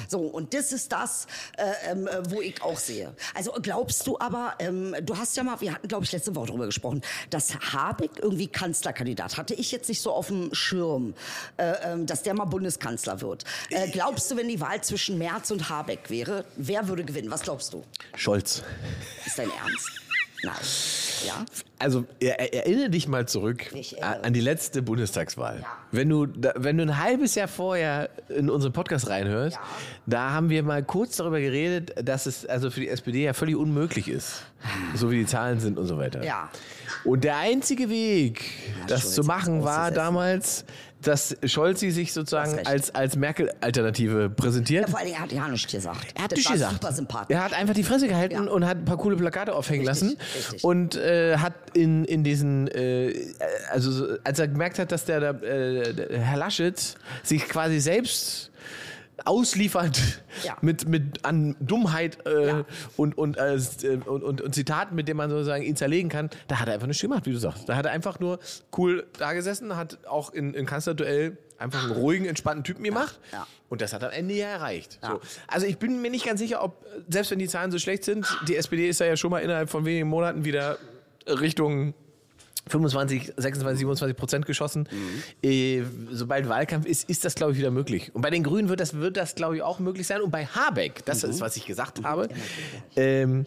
So, und das ist das, äh, ähm, äh, wo ich auch sehe. Also glaubst du aber, ähm, du hast ja mal, wir hatten, glaube ich, letzte Woche darüber gesprochen, dass Habeck irgendwie Kanzlerkandidat, hatte ich jetzt nicht so auf dem Schirm, äh, ähm, dass der mal Bundeskanzler wird. Äh, glaubst du, wenn die Wahl zwischen Merz und Habeck wäre, wer würde gewinnen? Was glaubst du? Scholz. Ist dein Ernst? Nein. Ja? Also er, er, erinnere dich mal zurück an die letzte Bundestagswahl. Ja. Wenn, du, wenn du ein halbes Jahr vorher in unseren Podcast reinhörst, Ja. da haben wir mal kurz darüber geredet, dass es also für die SPD ja völlig unmöglich ist, <sighs> so wie die Zahlen sind und so weiter. Ja. Und der einzige Weg, das Scholz zu machen, war damals, dass Scholzi sich Hast sozusagen als, als Merkel-Alternative präsentiert. Ja, vor allem, er hat ja nichts gesagt. Er hat das nicht war gesagt. super sympathisch. Er hat einfach die Fresse gehalten Ja. und hat ein paar coole Plakate aufhängen Richtig, lassen. richtig. Und äh, hat in, in diesen, äh, also so- als er gemerkt hat, dass der, äh, der Herr Laschet sich quasi selbst ausliefert Ja. mit, mit an Dummheit äh, Ja. und, und, äh, und, und, und Zitaten, mit denen man sozusagen ihn zerlegen kann, da hat er einfach nichts gemacht, wie du sagst. Da hat er einfach nur cool da gesessen, hat auch in, in Kanzlerduell einfach einen ruhigen, entspannten Typen gemacht. ja. Und das hat am Ende ja erreicht. Ja. So. Also ich bin mir nicht ganz sicher, ob, selbst wenn die Zahlen so schlecht sind, die SPD ist ja schon mal innerhalb von wenigen Monaten wieder Richtung 25, 26, 27 Prozent geschossen. Mhm. Äh, sobald Wahlkampf ist, ist das, glaube ich, wieder möglich. Und bei den Grünen wird das, wird das glaube ich, auch möglich sein. Und bei Habeck, das Mhm. ist, was ich gesagt habe, ähm,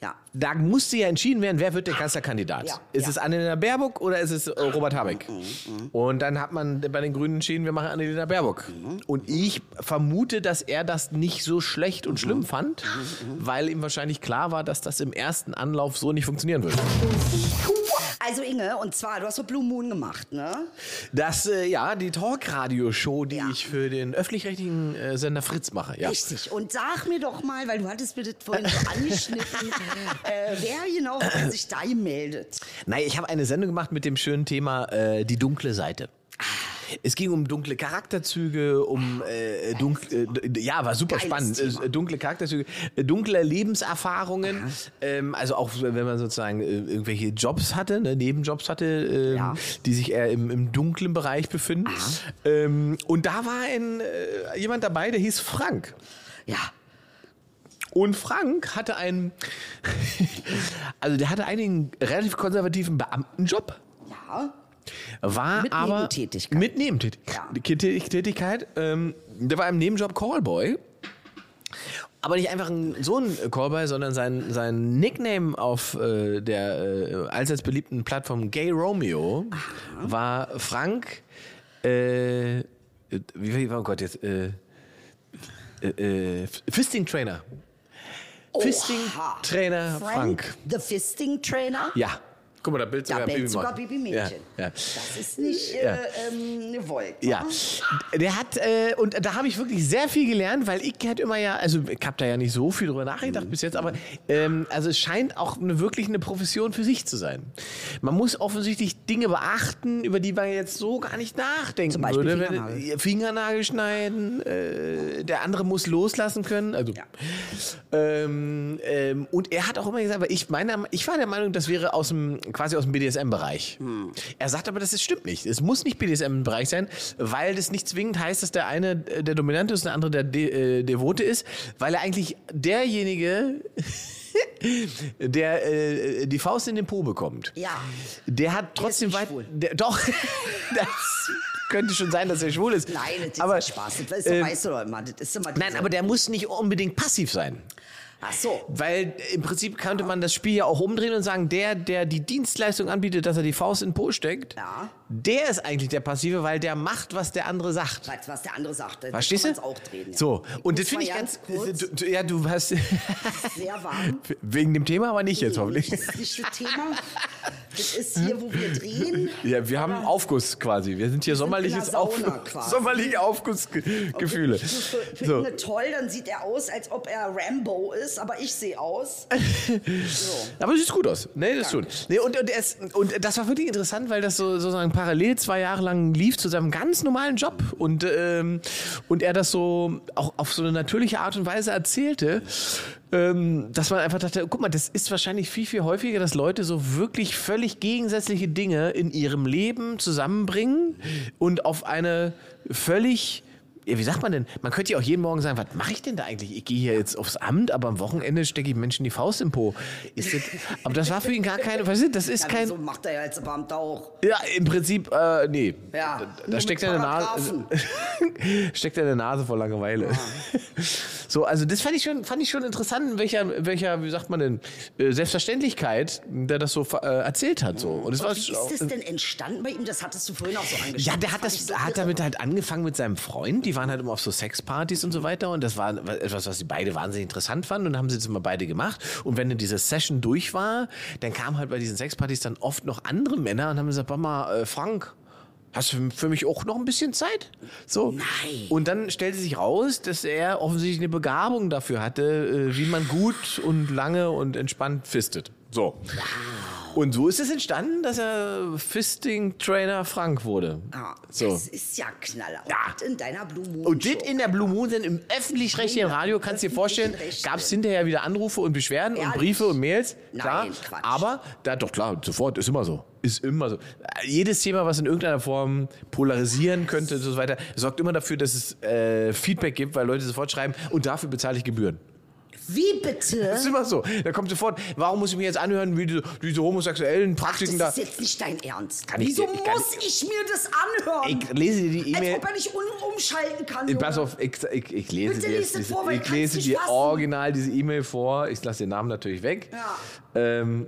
Ja. Da musste ja entschieden werden, wer wird der Kanzlerkandidat. Ja, ist ja. es Annalena Baerbock oder ist es äh, Robert Habeck? Mhm, Und dann hat man bei den Grünen entschieden, wir machen Annalena Baerbock. Mhm. Und ich vermute, dass er das nicht so schlecht und Mhm. schlimm fand, weil ihm wahrscheinlich klar war, dass das im ersten Anlauf so nicht funktionieren würde. Also Inge, und zwar, du hast so Blue Moon gemacht, ne? Das, äh, ja, die Talkradio-Show, die Ja. ich für den öffentlich-rechtlichen äh, Sender Fritz mache. Ja. Richtig. Und sag mir doch mal, weil du hattest mir das vorhin so <laughs> angeschnitten, äh, wer genau hat sich da gemeldet? Nein, ich habe eine Sendung gemacht mit dem schönen Thema äh, die dunkle Seite. Es ging um dunkle Charakterzüge, um äh, dunkle, äh, ja, war super Geiles spannend. Äh, dunkle Charakterzüge, äh, dunkle Lebenserfahrungen, ähm, also auch wenn man sozusagen äh, irgendwelche Jobs hatte, ne, Nebenjobs hatte, ähm, Ja. die sich eher im, im dunklen Bereich befinden. Ähm, und da war ein, äh, jemand dabei, der hieß Frank. Ja. Und Frank hatte einen, <laughs> also der hatte einen relativ konservativen Beamtenjob. Ja. War Mit aber Nebentätigkeit. mit Nebentätigkeit. Tätigkeit. Ähm, der war im Nebenjob Callboy. Aber nicht einfach ein, so ein Callboy, sondern sein, sein Nickname auf äh, der äh, allseits beliebten Plattform Gay Romeo war Frank. Äh, wie, wie, oh Gott, jetzt. Äh, äh, äh, Fisting Trainer. Fisting. Trainer Frank. The Fisting Trainer? Ja. Guck mal, da Bild Da sogar bellt Baby sogar Maus. Babymädchen. Ja, ja. Das ist nicht Ja. äh, ähm, eine Wolke. Ja, der hat, äh, und da habe ich wirklich sehr viel gelernt, weil ich halt immer ja, also ich habe da ja nicht so viel drüber nachgedacht Mhm. bis jetzt, aber ähm, also es scheint auch eine, wirklich eine Profession für sich zu sein. Man muss offensichtlich Dinge beachten, über die man jetzt so gar nicht nachdenken Zum Beispiel würde. Fingernagel. Fingernagel schneiden, äh, der andere muss loslassen können. Also, Ja. ähm, ähm, und er hat auch immer gesagt, weil ich, meine, ich war der Meinung, das wäre aus dem, quasi aus dem BDSM-Bereich. Er sagt aber, das ist, stimmt nicht. Es muss nicht BDSM-Bereich sein, weil das nicht zwingend heißt, dass der eine äh, der Dominante ist und der andere der De äh, Devote ist, weil er eigentlich derjenige, <laughs> der äh, die Faust in den Po bekommt, Ja. der hat trotzdem weit. Der, doch, <laughs> das könnte schon sein, dass er schwul ist. Nein, das ist aber, Spaß. Das ähm, weißt du doch immer. Das ist immer Nein, aber der muss nicht unbedingt passiv sein. Ach so. Weil im Prinzip könnte man das Spiel ja auch umdrehen und sagen, der, der die Dienstleistung anbietet, dass er die Faust in den Po steckt, Ja. Der ist eigentlich der Passive, weil der macht, was der andere sagt. Weißt du, was der andere sagt? Das Verstehst du? auch drehen. Ja. So, und das finde ich ganz. kurz, Du, du, ja, du hast. <laughs> sehr warm. Wegen dem Thema, aber nicht jetzt hoffentlich. Das ist nicht das Thema. Das ist hier, wo wir drehen. Ja, wir haben Aufguss quasi. Wir sind hier sind in sommerliches Sauna Auf quasi. sommerliche Aufgussgefühle. Ich finde So. toll, dann sieht er aus, als ob er Rambo ist, aber ich sehe aus. <laughs> So. Aber es sieht gut aus. Nee, das ist schon. Nee, und, und, es, und das war wirklich interessant, weil das so sozusagen parallel zwei Jahre lang lief zu seinem ganz normalen Job. Und, ähm, und er das so auch auf so eine natürliche Art und Weise erzählte, ähm, dass man einfach dachte, guck mal, das ist wahrscheinlich viel, viel häufiger, dass Leute so wirklich völlig gegensätzliche Dinge in ihrem Leben zusammenbringen und auf eine völlig wie sagt man denn? Man könnte ja auch jeden Morgen sagen, was mache ich denn da eigentlich? Ich gehe hier jetzt aufs Amt, aber am Wochenende stecke ich Menschen die Faust im Po. Das, aber das war für ihn gar keine, weißt du, das ist Ja, kein, so macht er ja als Beamter auch. ja, im Prinzip, äh, nee. Ja, da, da steckt er eine Nase, <laughs> steckt er eine Nase vor Langeweile. <laughs> So, also das fand ich schon, fand ich schon interessant, in welcher, in welcher, wie sagt man denn, äh, Selbstverständlichkeit, der das so äh, erzählt hat, so. Und das war Wie ist das denn entstanden bei ihm? Das hattest du vorhin auch so angeschaut. ja, der hat das, ich so hat damit halt angefangen mit seinem Freund. Die waren halt immer auf so Sexpartys und so weiter. Und das war etwas, was sie beide wahnsinnig interessant fanden. Und dann haben sie das immer beide gemacht. Und wenn dann diese Session durch war, dann kamen halt bei diesen Sexpartys dann oft noch andere Männer und haben gesagt, Mama, äh, Frank, Hast du für mich auch noch ein bisschen Zeit? So. Nein. Und dann stellte sich raus, dass er offensichtlich eine Begabung dafür hatte, äh, wie man gut und lange und entspannt fistet. So. Und so ist es entstanden, dass er Fisting-Trainer Frank wurde. Ah, So. Das ist ja Knaller. Und Ja. in deiner Blue Moon Und das in der Blue Moon, denn im öffentlich-rechtlichen Radio, kannst du dir vorstellen, gab es hinterher wieder Anrufe und Beschwerden und Ehrlich? Briefe und Mails. Klar, Nein, Quatsch. aber, da doch klar, sofort, ist immer so. Ist immer so. Jedes Thema, was in irgendeiner Form polarisieren könnte und so weiter, sorgt immer dafür, dass es äh, Feedback gibt, weil Leute sofort schreiben, und dafür bezahle ich Gebühren. Wie bitte? Das ist immer so. Da kommt sofort, warum muss ich mir jetzt anhören, wie diese, diese homosexuellen Ach, Praktiken da. das ist jetzt nicht dein Ernst. Kann ich Wieso ich kann- muss ich mir das anhören? Ich lese dir die Als E-Mail. ob er nicht um, umschalten kann. Ich, Junge. pass auf, ich, ich, ich lese Bitte dir jetzt vor, ich ich lese dir original diese E-Mail vor. Ich lasse den Namen natürlich weg. Ja. Ähm,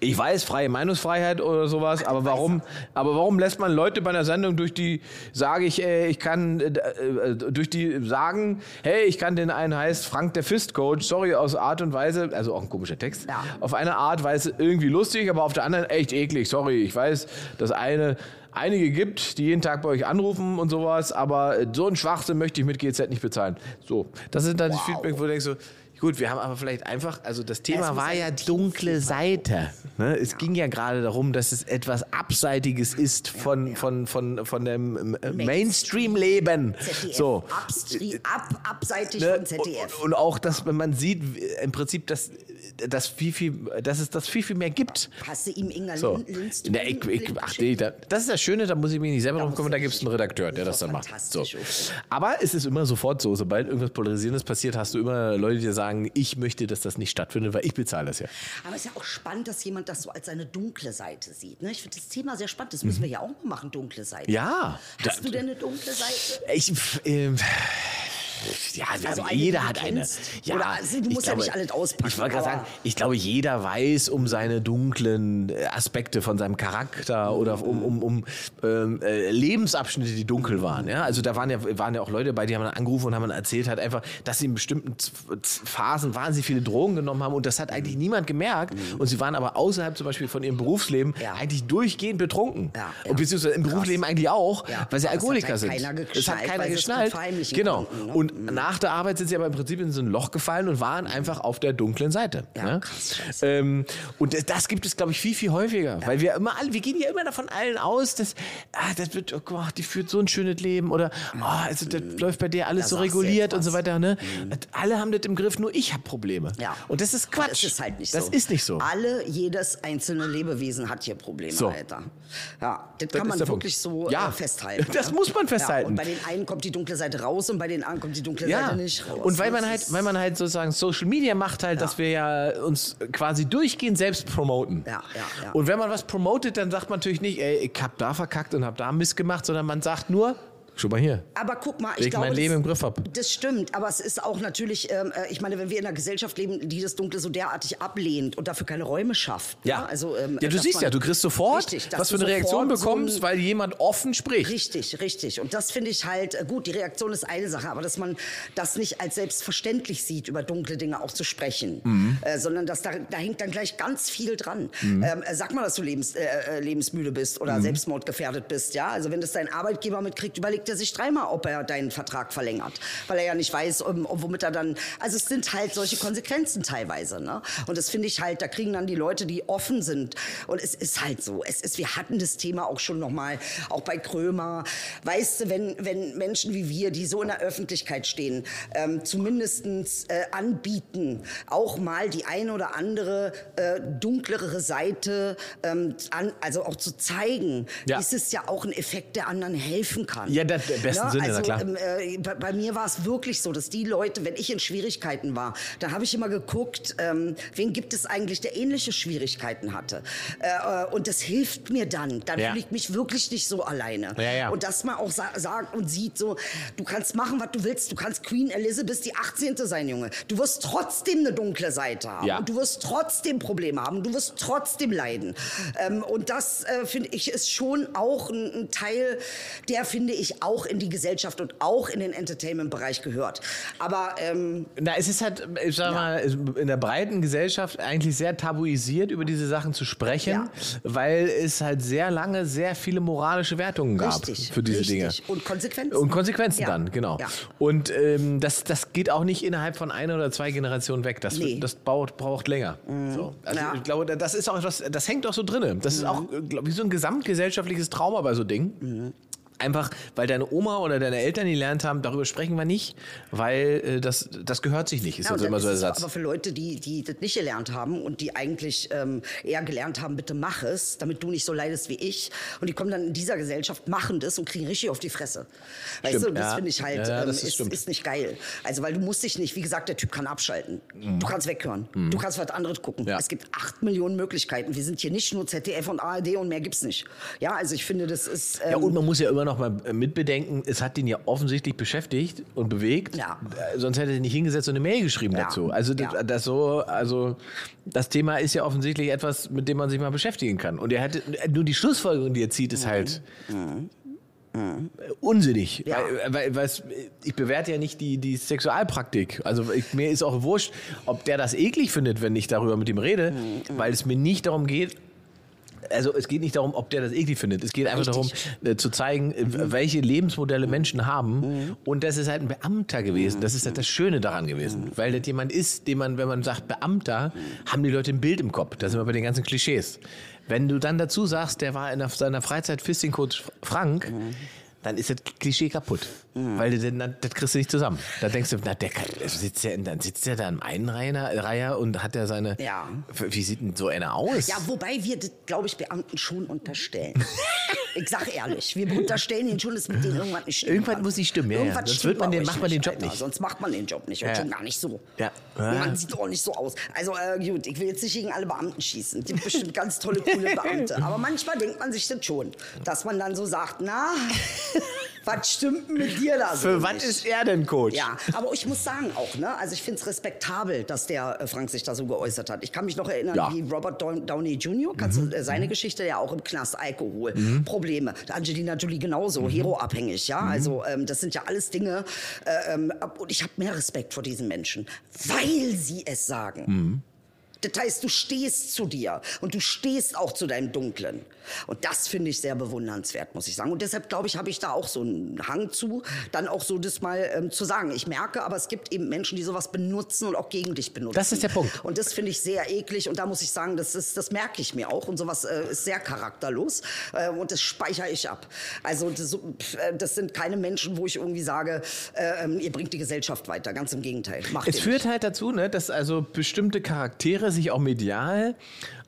ich weiß, freie Meinungsfreiheit oder sowas, aber warum, aber warum lässt man Leute bei einer Sendung durch die, sage ich, äh, ich kann, äh, äh, durch die sagen, hey, ich kann den einen heißt Frank der Fistcoach, sorry, aus Art und Weise, also auch ein komischer Text, Ja. auf eine Art Weise irgendwie lustig, aber auf der anderen echt eklig, sorry, ich weiß, dass eine, einige gibt, die jeden Tag bei euch anrufen und sowas, aber äh, so einen Schwachsinn möchte ich mit GZ nicht bezahlen. So, das sind dann die Feedback, wo du denkst so, Gut, wir haben aber vielleicht einfach, also das Thema war ja dunkle Seite. Ne? Es ging ja gerade darum, dass es etwas Abseitiges ist von, von, von, von dem äh, Mainstream-Leben. ZDF. So. Abstri ab, abseitig Ne? von ZDF. Und, und auch, dass man sieht, im Prinzip, dass, dass, viel, viel, dass es das viel, viel mehr gibt. Hast du ihm Inga So. Lin- Linz Na, ich, ich, ach, nee, da, das ist das Schöne, da muss ich mich nicht selber Da drum kümmern, da gibt es einen Redakteur, der Das das dann macht. So. okay. Aber es ist immer sofort so, sobald irgendwas Polarisierendes passiert, hast du immer Leute, die sagen, ich möchte, dass das nicht stattfindet, weil ich bezahle das ja. Aber es ist ja auch spannend, dass jemand das so als seine dunkle Seite sieht. Ne? Ich finde das Thema sehr spannend. Das müssen wir ja auch mal machen, dunkle Seite. Mhm. Ja. Hast Da- du denn eine dunkle Seite? Ich, ähm, ja, Also also eine, die jeder hat eine. kennst? Ja, Oder, also, du ich musst ja nicht alles auspacken, Ich wollte gerade sagen, ich glaube, jeder weiß um seine dunklen Aspekte von seinem Charakter oder um, um, um ähm, äh, Lebensabschnitte, die dunkel waren. Ja? Also da waren ja, waren ja auch Leute bei, die haben angerufen und haben erzählt halt einfach, dass sie in bestimmten Phasen wahnsinnig viele Drogen genommen haben und das hat eigentlich niemand gemerkt. Und sie waren aber außerhalb zum Beispiel von ihrem Berufsleben Mhm. Ja. eigentlich durchgehend betrunken. Ja, ja. Und beziehungsweise im Berufsleben eigentlich auch, weil sie hat Alkoholiker halt sind. keiner das hat geschnallt, keiner sie es geschnallt. verheimlichen Genau. konnten, ne? Und nach der Arbeit sind sie aber im Prinzip in so ein Loch gefallen und waren einfach auf der dunklen Seite. Ja, ne? krass, ähm, und das, das gibt es, glaube ich, viel, viel häufiger. Weil wir immer alle, wir gehen ja immer davon allen aus, dass, ah, das wird, oh Gott, die führt so ein schönes Leben oder, oh, also das läuft bei dir alles Da so reguliert und so weiter, ne? Alle haben das im Griff, nur ich habe Probleme. Ja. Und das ist Aber Quatsch. Das ist halt nicht das so. ist nicht so. Alle, jedes einzelne Lebewesen hat hier Probleme, So. Alter. Ja, das, Das kann man der Punkt. wirklich so Ja. äh, festhalten. Das ne? muss man Ja, festhalten. und bei den einen kommt die dunkle Seite raus und bei den anderen kommt die dunkle Ja, Seite nicht raus. und weil man halt, weil man halt sozusagen Social Media macht halt, dass wir ja uns quasi durchgehend selbst promoten. Ja, ja, ja. Und wenn man was promotet, dann sagt man natürlich nicht, ey, ich hab da verkackt und hab da Mist gemacht, sondern man sagt nur, schau mal hier. Aber guck mal, ich ich glaube, mein Leben das, im Griff hab. Das stimmt, aber es ist auch natürlich, ähm, äh, ich meine, wenn wir in einer Gesellschaft leben, die das Dunkle so derartig ablehnt und dafür keine Räume schafft. Ja, ne? also, ähm, ja du siehst ja, du kriegst sofort, Richtig, was für eine Reaktion sofort so ein- bekommst, weil jemand offen spricht. Richtig, richtig. Und das finde ich halt äh, gut. Die Reaktion ist eine Sache, aber dass man das nicht als selbstverständlich sieht, über dunkle Dinge auch zu sprechen, Mhm. äh, sondern dass da, da hängt dann gleich ganz viel dran. Ähm, äh, sag mal, dass du lebens, äh, lebensmüde bist Mhm. oder selbstmordgefährdet bist, ja. Also wenn das dein Arbeitgeber mitkriegt, überleg überlegt er sich dreimal, ob er deinen Vertrag verlängert, weil er ja nicht weiß, um, um, womit er dann. Also es sind halt solche Konsequenzen teilweise. Ne? Und das finde ich halt, da kriegen dann die Leute, die offen sind. Und es ist halt so. Es ist, wir hatten das Thema auch schon nochmal, auch bei Krömer. Weißt du, wenn, wenn Menschen wie wir, die so in der Öffentlichkeit stehen, ähm, zumindest äh, anbieten, auch mal die eine oder andere äh, dunklere Seite, ähm, an, also auch zu zeigen, Ja. ist es ja auch ein Effekt, der anderen helfen kann. Ja, im besten Sinne, na also, klar. ähm, äh, bei, bei mir war es wirklich so, dass die Leute, wenn ich in Schwierigkeiten war, da habe ich immer geguckt, ähm, wen gibt es eigentlich, der ähnliche Schwierigkeiten hatte. Äh, äh, und das hilft mir dann. Dann Ja. fühle ich mich wirklich nicht so alleine. Ja, ja. Und dass man auch sa sagt und sieht, so, du kannst machen, was du willst. Du kannst Queen Elizabeth die 18. sein, Junge. Du wirst trotzdem eine dunkle Seite haben. Ja. Und du wirst trotzdem Probleme haben. Du wirst trotzdem leiden. Ähm, und das, äh, finde ich, ist schon auch ein, ein Teil, der, finde ich, auch in die Gesellschaft und auch in den Entertainment-Bereich gehört. Aber ähm, Na, es ist halt, ich sag mal, in der breiten Gesellschaft eigentlich sehr tabuisiert, über diese Sachen zu sprechen, Ja. weil es halt sehr lange sehr viele moralische Wertungen gab richtig. für diese richtig. Dinge. Und Konsequenzen. Und Konsequenzen Ja. dann, genau. Ja. Und ähm, das, das geht auch nicht innerhalb von einer oder zwei Generationen weg. Das, Nee. Mhm. das braucht, braucht länger. So. Also Ja. ich glaube, das ist auch etwas, das hängt auch so drin. Das ist auch, glaube ich, so ein gesamtgesellschaftliches Trauma bei so Dingen. Mhm. Einfach, weil deine Oma oder deine Eltern gelernt haben, darüber sprechen wir nicht, weil äh, das, das gehört sich nicht, ist Ja, also immer so der es Satz. Aber für Leute, die, die das nicht gelernt haben und die eigentlich ähm, eher gelernt haben, bitte mach es, damit du nicht so leidest wie ich. Und die kommen dann in dieser Gesellschaft, machen das und kriegen richtig auf die Fresse. Weißt Stimmt, du, das ja. finde ich halt, Ja, ähm, ist ist, ist nicht geil. Also, weil du musst dich nicht, wie gesagt, der Typ kann abschalten. Du kannst weghören. Du kannst was anderes gucken. Mhm. Es gibt acht Millionen Möglichkeiten. Wir sind hier nicht nur ZDF und ARD und mehr gibt's nicht. Ja, also ich finde, das ist. Ähm, Ja, und man muss ja immer noch mal äh, mitbedenken, es hat ihn ja offensichtlich beschäftigt und bewegt. Ja. Äh, Sonst hätte er nicht hingesetzt und eine Mail geschrieben Ja. dazu. Also das, Ja. das so, also das Thema ist ja offensichtlich etwas, mit dem man sich mal beschäftigen kann. Und er hätte nur die Schlussfolgerung, die er zieht, ist halt äh, unsinnig. Ja. Weil, weil, ich bewerte ja nicht die, die Sexualpraktik. Also ich, mir ist auch wurscht, ob der das eklig findet, wenn ich darüber mit ihm rede, Mhm. weil es mir nicht darum geht, also es geht nicht darum, ob der das eklig findet. Es geht einfach Richtig. darum, äh, zu zeigen, äh, welche Lebensmodelle Menschen haben. Und das ist halt ein Beamter gewesen. Das ist halt das Schöne daran gewesen. Weil das jemand ist, den man, wenn man sagt Beamter, haben die Leute ein Bild im Kopf. Da sind wir bei den ganzen Klischees. Wenn du dann dazu sagst, der war in seiner Freizeit Fisting-Coach Frank, dann ist das Klischee kaputt. Weil du, dann- das kriegst du nicht zusammen. Da denkst du, na, der kann, sitzt der, dann sitzt der da im einen Reiher, und hat er seine. Ja. Wie sieht denn so einer aus? Ja, wobei wir das, glaube ich, Beamten schon unterstellen. <laughs> ich sag ehrlich, wir unterstellen ihnen schon, dass mit denen irgendwas nicht stimmt. Irgendwas muss nicht stimmen, ja, ja. Irgendwas Sonst stimmt wird man den- macht man den Job Alter. nicht. Sonst macht man den Job nicht und Ja. schon gar nicht so. Ja. Und Ja. Man sieht auch nicht so aus. Also äh, gut, ich will jetzt nicht gegen alle Beamten schießen. Es gibt bestimmt ganz tolle, coole Beamte. <laughs> Aber manchmal denkt man sich das schon, dass man dann so sagt, na, <laughs> was stimmt mit dir da so Für was ist er denn Coach? Ja, aber ich muss sagen auch, ne, also ich finde es respektabel, dass der äh, Frank sich da so geäußert hat. Ich kann mich noch erinnern, Ja. wie Robert Down- Downey Jr., kannst du, äh, seine Geschichte ja auch im Knast, Alkohol, Probleme. Angelina Jolie genauso, Hero-abhängig, ja. Also ähm, das sind ja alles Dinge. Äh, ähm, und ich habe mehr Respekt vor diesen Menschen, weil sie es sagen. Das heißt, du stehst zu dir und du stehst auch zu deinem Dunklen. Und das finde ich sehr bewundernswert, muss ich sagen. Und deshalb, glaube ich, habe ich da auch so einen Hang zu, dann auch so das mal ähm, zu sagen. Ich merke, aber es gibt eben Menschen, die sowas benutzen und auch gegen dich benutzen. Das ist der Punkt. Und das finde ich sehr eklig. Und da muss ich sagen, das, ist, das merke ich mir auch. Und sowas äh, ist sehr charakterlos. Äh, und das speichere ich ab. Also das, äh, das sind keine Menschen, wo ich irgendwie sage, äh, ähm, ihr bringt die Gesellschaft weiter. Ganz im Gegenteil. Macht Es führt nicht. halt dazu, ne, dass also bestimmte Charaktere sich auch medial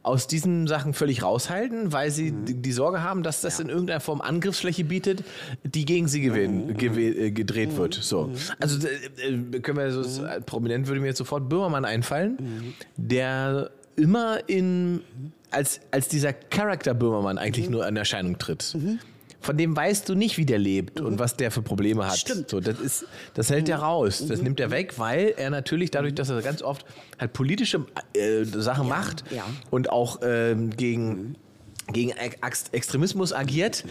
aus diesen Sachen völlig raushalten, weil sie Mhm. die, Sorge haben, dass das in irgendeiner Form Angriffsfläche bietet, die gegen sie gewählen, Mhm. gewe- äh, gedreht wird. So. Also äh, äh, können wir so Mhm. prominent würde mir jetzt sofort Böhmermann einfallen, der immer in als als dieser Charakter Böhmermann Mhm. eigentlich nur in Erscheinung tritt. Von dem weißt du nicht, wie der lebt und was der für Probleme hat. Mhm. Stimmt. So, das ist, das hält er raus. Das nimmt er weg, weil er natürlich dadurch, dass er ganz oft halt politische äh, Sachen macht ja. und auch ähm, gegen gegen Ex Extremismus agiert,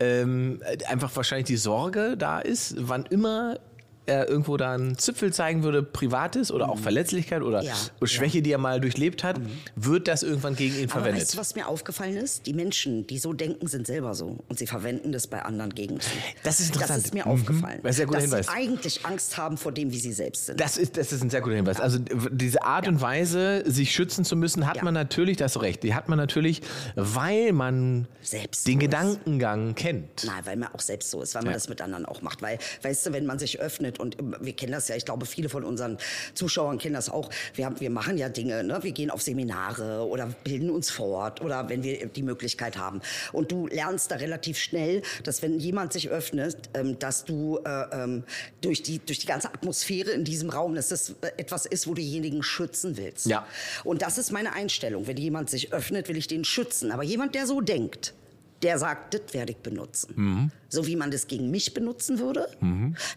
ähm, einfach wahrscheinlich die Sorge da ist, wann immer er irgendwo da einen Zipfel zeigen würde, Privates oder auch Verletzlichkeit oder Mhm. Ja, Schwäche, die er mal durchlebt hat, wird das irgendwann gegen ihn Aber verwendet. weißt du, was mir aufgefallen ist? Die Menschen, die so denken, sind selber so. Und sie verwenden das bei anderen gegen sie. Das ist interessant. Das ist mir Mhm. aufgefallen. Das ist ein guter dass Hinweis. sie eigentlich Angst haben vor dem, wie sie selbst sind. Das ist, das ist ein sehr guter Hinweis. Also w- diese Art und Weise, sich schützen zu müssen, hat Ja. man natürlich, das recht, die hat man natürlich, weil man Selbst den ist. Gedankengang kennt. Nein, weil man auch selbst so ist, weil man Ja. das mit anderen auch macht. Weil, weißt du, wenn man sich öffnet und ähm, wir kennen das ja, ich glaube, viele von unseren Zuschauern kennen das auch. Wir, haben, wir machen ja Dinge, ne? wir gehen auf Seminare oder bilden uns fort oder wenn wir die Möglichkeit haben. Und du lernst da relativ schnell, dass wenn jemand sich öffnet, ähm, dass du äh, ähm, durch, die, durch die ganze Atmosphäre in diesem Raum, dass das äh, etwas ist, wo du denjenigen schützen willst. Ja. Und das ist meine Einstellung. Wenn jemand sich öffnet, will ich den schützen. Aber jemand, der so denkt, der sagt, das werde ich benutzen. Mhm. So wie man das gegen mich benutzen würde,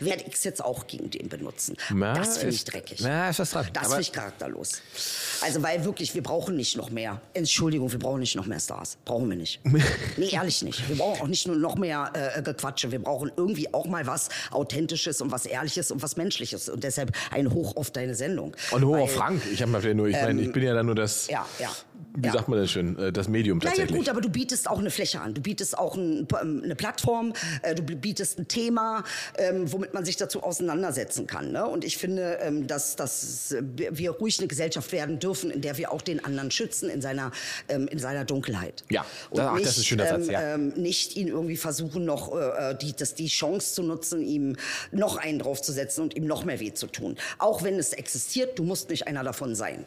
werde ich es jetzt auch gegen den benutzen. Ja, das finde ich dreckig. ja, ist was dran. Das finde ich charakterlos. Also, weil wirklich, wir brauchen nicht noch mehr. Entschuldigung, wir brauchen nicht noch mehr Stars. Brauchen wir nicht. <laughs> nee, ehrlich nicht. Wir brauchen auch nicht nur noch mehr äh, Gequatsche. Wir brauchen irgendwie auch mal was Authentisches und was Ehrliches und was Menschliches. Und deshalb ein Hoch auf deine Sendung. Und hoch auf Frank. Ich habe mal nur, ich meine, ich bin ja dann nur das, Ja, ja. wie ja. sagt man das schön, äh, das Medium Naja tatsächlich. gut, aber du bietest auch eine Fläche an. Du bietest auch ein, ähm, eine Plattform, du bietest ein Thema, ähm, womit man sich dazu auseinandersetzen kann. Ne? Und ich finde, ähm, dass, dass äh, wir ruhig eine Gesellschaft werden dürfen, in der wir auch den anderen schützen in seiner, ähm, in seiner Dunkelheit. Ja, Und ach, das nicht, ist ein schöner Satz, ja. nicht ihn irgendwie versuchen, noch äh, die, das, die Chance zu nutzen, ihm noch einen draufzusetzen und ihm noch mehr weh zu tun. Auch wenn es existiert, du musst nicht einer davon sein.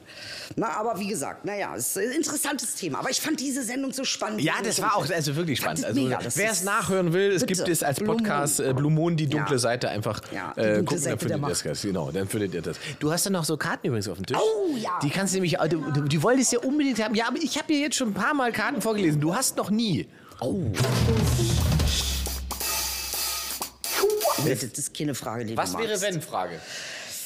Na, aber wie gesagt, naja, es ist ein interessantes Thema. Aber ich fand diese Sendung so spannend. Ja, das war auch also wirklich spannend. Also. Das wer es nachhören will, es. Gibt es als Blue Podcast Moon. äh, Blue Moon, die dunkle Ja. Seite einfach Ja, die äh, dunkle gucken, Seite dann findet ihr das. Genau, dann findet ihr das. Du hast dann noch so Karten übrigens auf dem Tisch. Oh, ja. Die kannst du nämlich, äh, du, du, die wolltest ja unbedingt haben. Ja, aber ich habe dir jetzt schon ein paar Mal Karten vorgelesen. Du hast noch nie. Oh. Das ist keine Frage, die Was wäre wenn? Frage.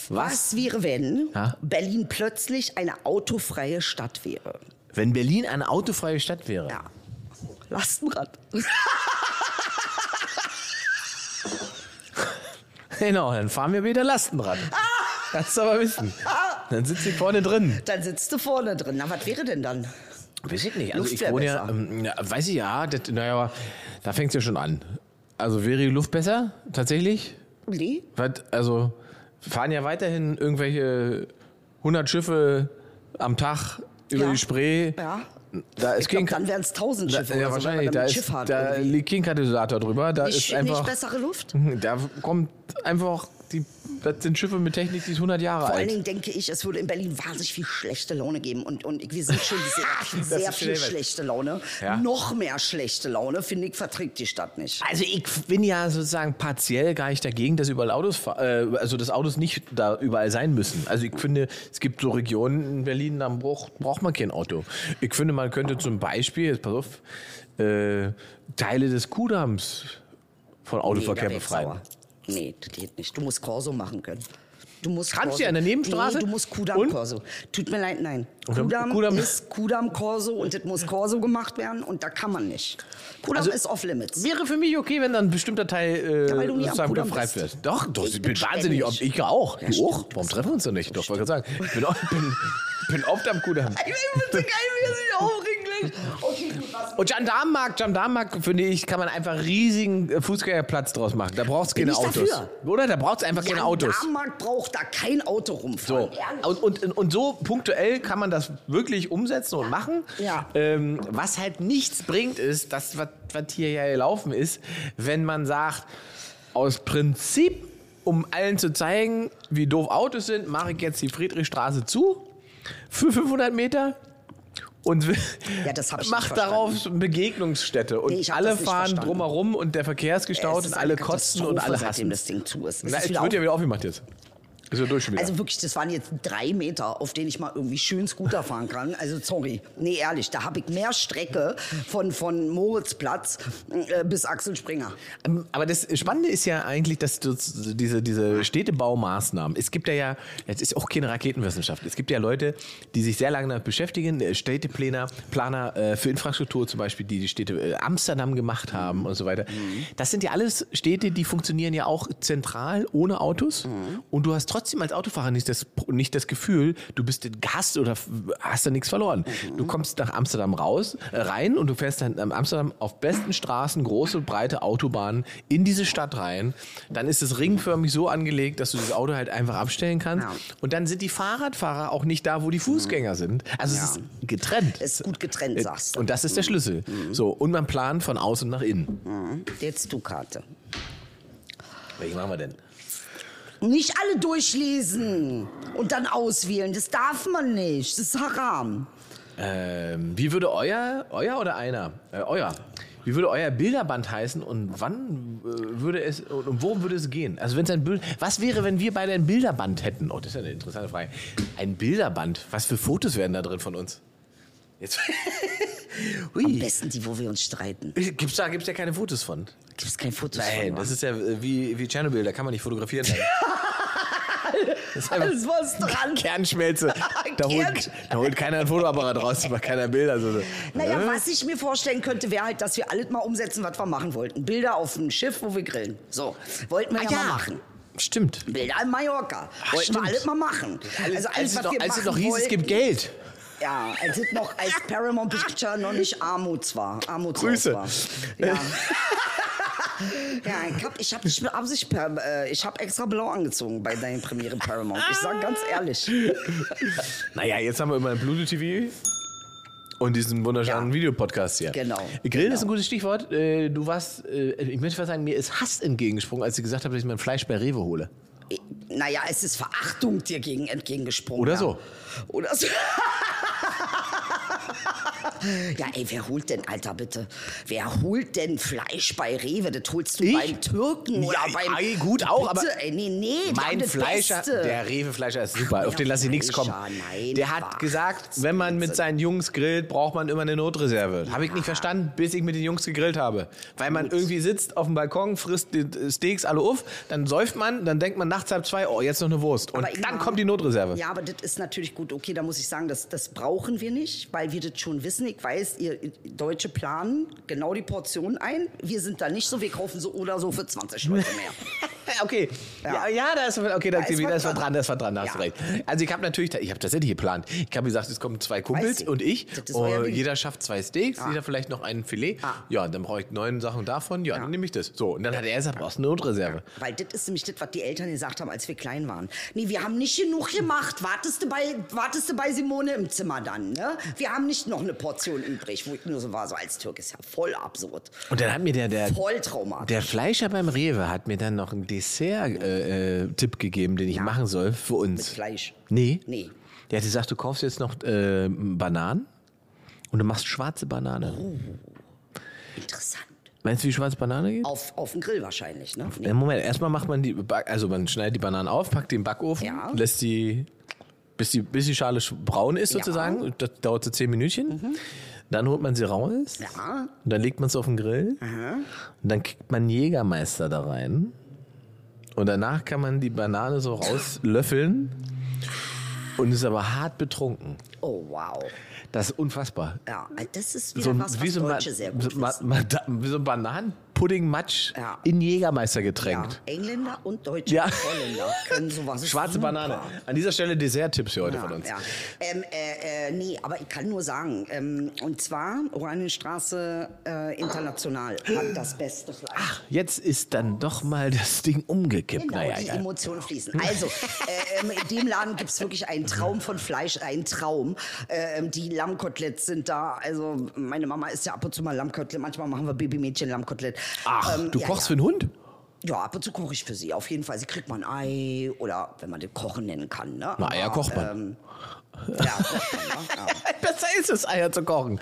Was wäre, wenn Ja? Berlin plötzlich eine autofreie Stadt wäre? Wenn Berlin eine autofreie Stadt wäre. Ja. Lastenrad. <laughs> Genau, dann fahren wir wieder Lastenrad. Kannst du aber wissen. Dann sitzt sie vorne drin. Dann sitzt du vorne drin. Na, was wäre denn dann? Weiß ich nicht. Also Luft ich wohne ja, ähm, ja, weiß ich ja, das, naja, aber da fängt es ja schon an. Also wäre die Luft besser, tatsächlich? Nee? Was, also fahren ja weiterhin irgendwelche 100 Schiffe am Tag über Ja. die Spree. Ja. Da ist Ich glaube, kein, dann wären es tausend da, Schiffe. ja, oder so, wahrscheinlich. Da, ist, Schiff hat da irgendwie. liegt kein Katalysator drüber. Da nicht, ist einfach. nicht bessere Luft? <laughs> Da kommt einfach. Die, das sind Schiffe mit Technik, die ist 100 Jahre Vor allen alt. Dingen denke ich, es würde in Berlin wahnsinnig viel schlechte Laune geben. Und, und wir sind schon <laughs> sehr, sehr viel schlechte Laune. Ja. Noch mehr schlechte Laune, finde ich, verträgt die Stadt nicht. Also ich bin ja sozusagen partiell gar nicht dagegen, dass überall Autos, äh, also dass Autos nicht da überall sein müssen. Also ich finde, es gibt so Regionen in Berlin, da braucht, braucht man kein Auto. Ich finde, man könnte zum Beispiel, jetzt pass auf, äh, Teile des Kudams von Autoverkehr Nee, befreien. sauer. Nee, das geht nicht. Du musst Corso machen können. Du musst Kannst Corso- du ja in der Nebenstraße? Nee, du musst Kudam Und? Corso. Tut mir leid, nein. Kudam, Kudamm- ist Kudam Corso und das muss Corso gemacht werden und da kann man nicht. Kudam Also- ist off limits. Wäre für mich okay, wenn dann ein bestimmter Teil äh, Ja, weil du nie am befreit bist. wird. Doch, doch, Ich ich bin bin wahnsinnig. ständig. Ich auch. Ja, du auch? Warum treffen wir uns denn nicht? Doch, wollte gerade sagen. Ich bin, auch, bin, bin oft am Kudamm. Ich bin so geil, wie er sich aufregt Und Gendarmenmarkt, Gendarmenmarkt, finde ich, kann man einfach riesigen äh, Fußgängerplatz draus machen. Da braucht es keine Autos. dafür. Oder? Da braucht es einfach keine Autos. Am Markt braucht da kein Auto rumfahren. So. Und, und, und so punktuell kann man das wirklich umsetzen und machen. Ja. Ähm, was halt nichts bringt, ist, das, was, was hier ja gelaufen ist, wenn man sagt, aus Prinzip, um allen zu zeigen, wie doof Autos sind, mache ich jetzt die Friedrichstraße zu für 500 Meter. Und <laughs> Ja, macht darauf Begegnungsstätte. Und Nee, alle fahren verstanden. drumherum und der Verkehr ist gestaut Es und alle kotzen und alle hassen. das Ding zu ist. Na, es wird ja wieder aufgemacht jetzt. Ist ja durch schon wieder. Also wirklich, das waren jetzt drei Meter, auf denen ich mal irgendwie schön Scooter fahren kann. Also sorry, nee, ehrlich, da habe ich mehr Strecke von, von Moritzplatz äh, bis Axel Springer. Ähm, Aber das Spannende ist ja eigentlich, dass du diese, diese Städtebaumaßnahmen, es gibt ja ja, jetzt ist auch keine Raketenwissenschaft, es gibt ja Leute, die sich sehr lange damit beschäftigen, äh, Städteplaner, Planer äh, für Infrastruktur zum Beispiel, die die Städte äh, Amsterdam gemacht haben und so weiter. Das sind ja alles Städte, die funktionieren ja auch zentral ohne Autos und du hast trotzdem als Autofahrer nicht das, nicht das Gefühl, du bist in Gast oder hast da nichts verloren. Du kommst nach Amsterdam raus, äh, rein und du fährst dann in Amsterdam auf besten Straßen, große, breite Autobahnen in diese Stadt rein. Dann ist es ringförmig so angelegt, dass du das Auto halt einfach abstellen kannst. Ja. Und dann sind die Fahrradfahrer auch nicht da, wo die Fußgänger sind. Also Ja. es ist getrennt. Ist gut getrennt, Äh, sagst du. Und das ist der Schlüssel. So, und man plant von außen nach innen. Jetzt du Karte. Welche machen wir denn? Nicht alle durchlesen und dann auswählen. Das darf man nicht. Das ist Haram. Ähm, wie würde euer, euer oder einer? Äh, euer. Wie würde euer Bilderband heißen und wann äh, würde es und um worum würde es gehen? Also wenn es ein Bild, was wäre, wenn wir beide ein Bilderband hätten? Oh, das ist ja eine interessante Frage. Ein Bilderband. Was für Fotos wären da drin von uns? Jetzt. <laughs> Am besten die, wo wir uns streiten. Gibt's da gibt's ja keine Fotos von. Gibt es kein Foto Nein, von? das ist ja wie, wie Tschernobyl, da kann man nicht fotografieren. <laughs> Das ist Alles was dran. <laughs> Kernschmelze. Da holt, da holt keiner ein Fotoapparat raus, macht keiner Bilder. So. Naja, Äh? was ich mir vorstellen könnte, wäre halt, dass wir alles mal umsetzen, was wir machen wollten. Bilder auf dem Schiff, wo wir grillen. So, wollten wir Ah, ja, mal machen. Stimmt. Bilder in Mallorca. Ach, wollten stimmt. wir alles mal machen. Also alles, als es was noch, wir als es machen noch hieß, es gibt wollten. Geld. Ja, als es noch als <laughs> Paramount Picture noch nicht Armuts war. Armutslos Grüße. war. Ja. <laughs> ja, ich hab, ich hab nicht mit Absicht, äh, ich hab extra blau angezogen bei deinen Premiere Paramount. Ich sag ganz ehrlich. <laughs> Naja, jetzt haben wir immer Bluetooth TV und diesen wunderschönen Ja. Videopodcast hier. Genau. Grillen Genau. ist ein gutes Stichwort. Äh, Du warst, äh, ich möchte fast sagen, mir ist Hass entgegengesprungen, als ich gesagt habe, dass ich mein Fleisch bei Rewe hole. Naja, es ist Verachtung dir gegen entgegengesprungen. Oder ja. so. Oder so. Ja, ey, wer holt denn, Alter, bitte? Wer holt denn Fleisch bei Rewe? Das holst du Ich? beim Türken oder Ja, beim. ei, gut auch, aber bitte, Ey, nee, nee, Mein Fleischer, Beste. der Rewe-Fleischer ist super, auf den lasse ich nichts kommen. Nein, der hat gesagt, wenn man mit seinen Jungs grillt, braucht man immer eine Notreserve. Habe ich nicht verstanden, bis ich mit den Jungs gegrillt habe. Weil man irgendwie sitzt auf dem Balkon, frisst die Steaks alle auf, dann säuft man, dann denkt man nachts halb zwei, oh, jetzt noch eine Wurst. Und Aber dann kommt die Notreserve. Ja, aber das ist natürlich gut. Okay, da muss ich sagen, das, das brauchen wir nicht, weil wir das schon wissen. Ich weiß, ihr Deutsche planen genau die Portion ein. Wir sind da nicht so, wir kaufen so oder so für 20 Leute mehr. <laughs> Okay, ja, Ja. ja, da ist, okay, da, Da ist da was ist was dran. dran, da ist was dran, da hast Ja. du recht. Also ich habe natürlich, ich habe tatsächlich geplant. Ich habe gesagt, es kommen zwei Kumpels und ich. Das euer Und jeder schafft zwei Steaks, Ah. jeder vielleicht noch ein Filet. Ah. Ja, dann brauche ich neun Sachen davon. Ja, dann nehme ich das. So, und dann hat er gesagt, brauchst du eine Notreserve. Weil das ist nämlich das, was die Eltern gesagt haben, als wir klein waren. Nee, wir haben nicht genug gemacht. Wartest du bei, wartest du bei Simone im Zimmer dann, ne? Wir haben nicht noch eine Portion übrig, wo ich nur so war, so als Türk ist ja voll absurd. Und dann hat mir der, der, Voll traumatisch. der Fleischer beim Rewe hat mir dann noch einen Dessert-Tipp äh, Tipp gegeben, den ich Ja. machen soll für uns. Mit Fleisch. Nee. Nee. Der hat gesagt, du kaufst jetzt noch äh, Bananen und du machst schwarze Banane. Oh. Interessant. Meinst du, wie schwarze Banane geht? Auf, auf dem Grill wahrscheinlich, ne? Nee. Moment, erstmal macht man die, also man schneidet die Bananen auf, packt die im Backofen, Ja. lässt die, bis die, bis die Schale sch- braun ist Ja. Mhm. sozusagen. Das dauert so zehn Minütchen. Dann holt man sie raus. Ja. Und dann legt man es auf den Grill. Und dann kriegt man Jägermeister da rein. Und danach kann man die Banane so rauslöffeln und ist aber hart betrunken. Oh, wow. Das ist unfassbar. Ja, das ist wieder So was, was wie, so ein, Deutsche sehr gut ma, ma, da- wie so ein Bananenpudding-Matsch Ja. in Jägermeister Ja, getränkt. Engländer und Deutsche Ja. Holländer können sowas <laughs> Schwarze super. Banane. An dieser Stelle Dessert-Tipps für heute Ja, von uns. ja. Ähm, äh, äh, nee, aber ich kann nur sagen, ähm, und zwar Oranienstraße äh, International hat das beste Fleisch. Jetzt ist dann doch mal das Ding umgekippt. Genau, naja, die. Emotionen fließen. Also, äh, ähm, in dem Laden gibt's wirklich einen Traum von Fleisch, einen Traum. Ähm, die Lammkoteletts sind da. Also, meine Mama isst ja ab und zu mal Lammkotelett. Manchmal machen wir Babymädchen Lammkotelett. Ach, Ähm, du ja, kochst ja. für einen Hund? Ja, ab und zu koche ich für sie. Auf jeden Fall. Sie kriegt mal ein Ei oder wenn man den Kochen nennen kann. Ne? Na, Eier kocht man. Ähm, Ja, ja. <laughs> Besser ist es, Eier zu kochen.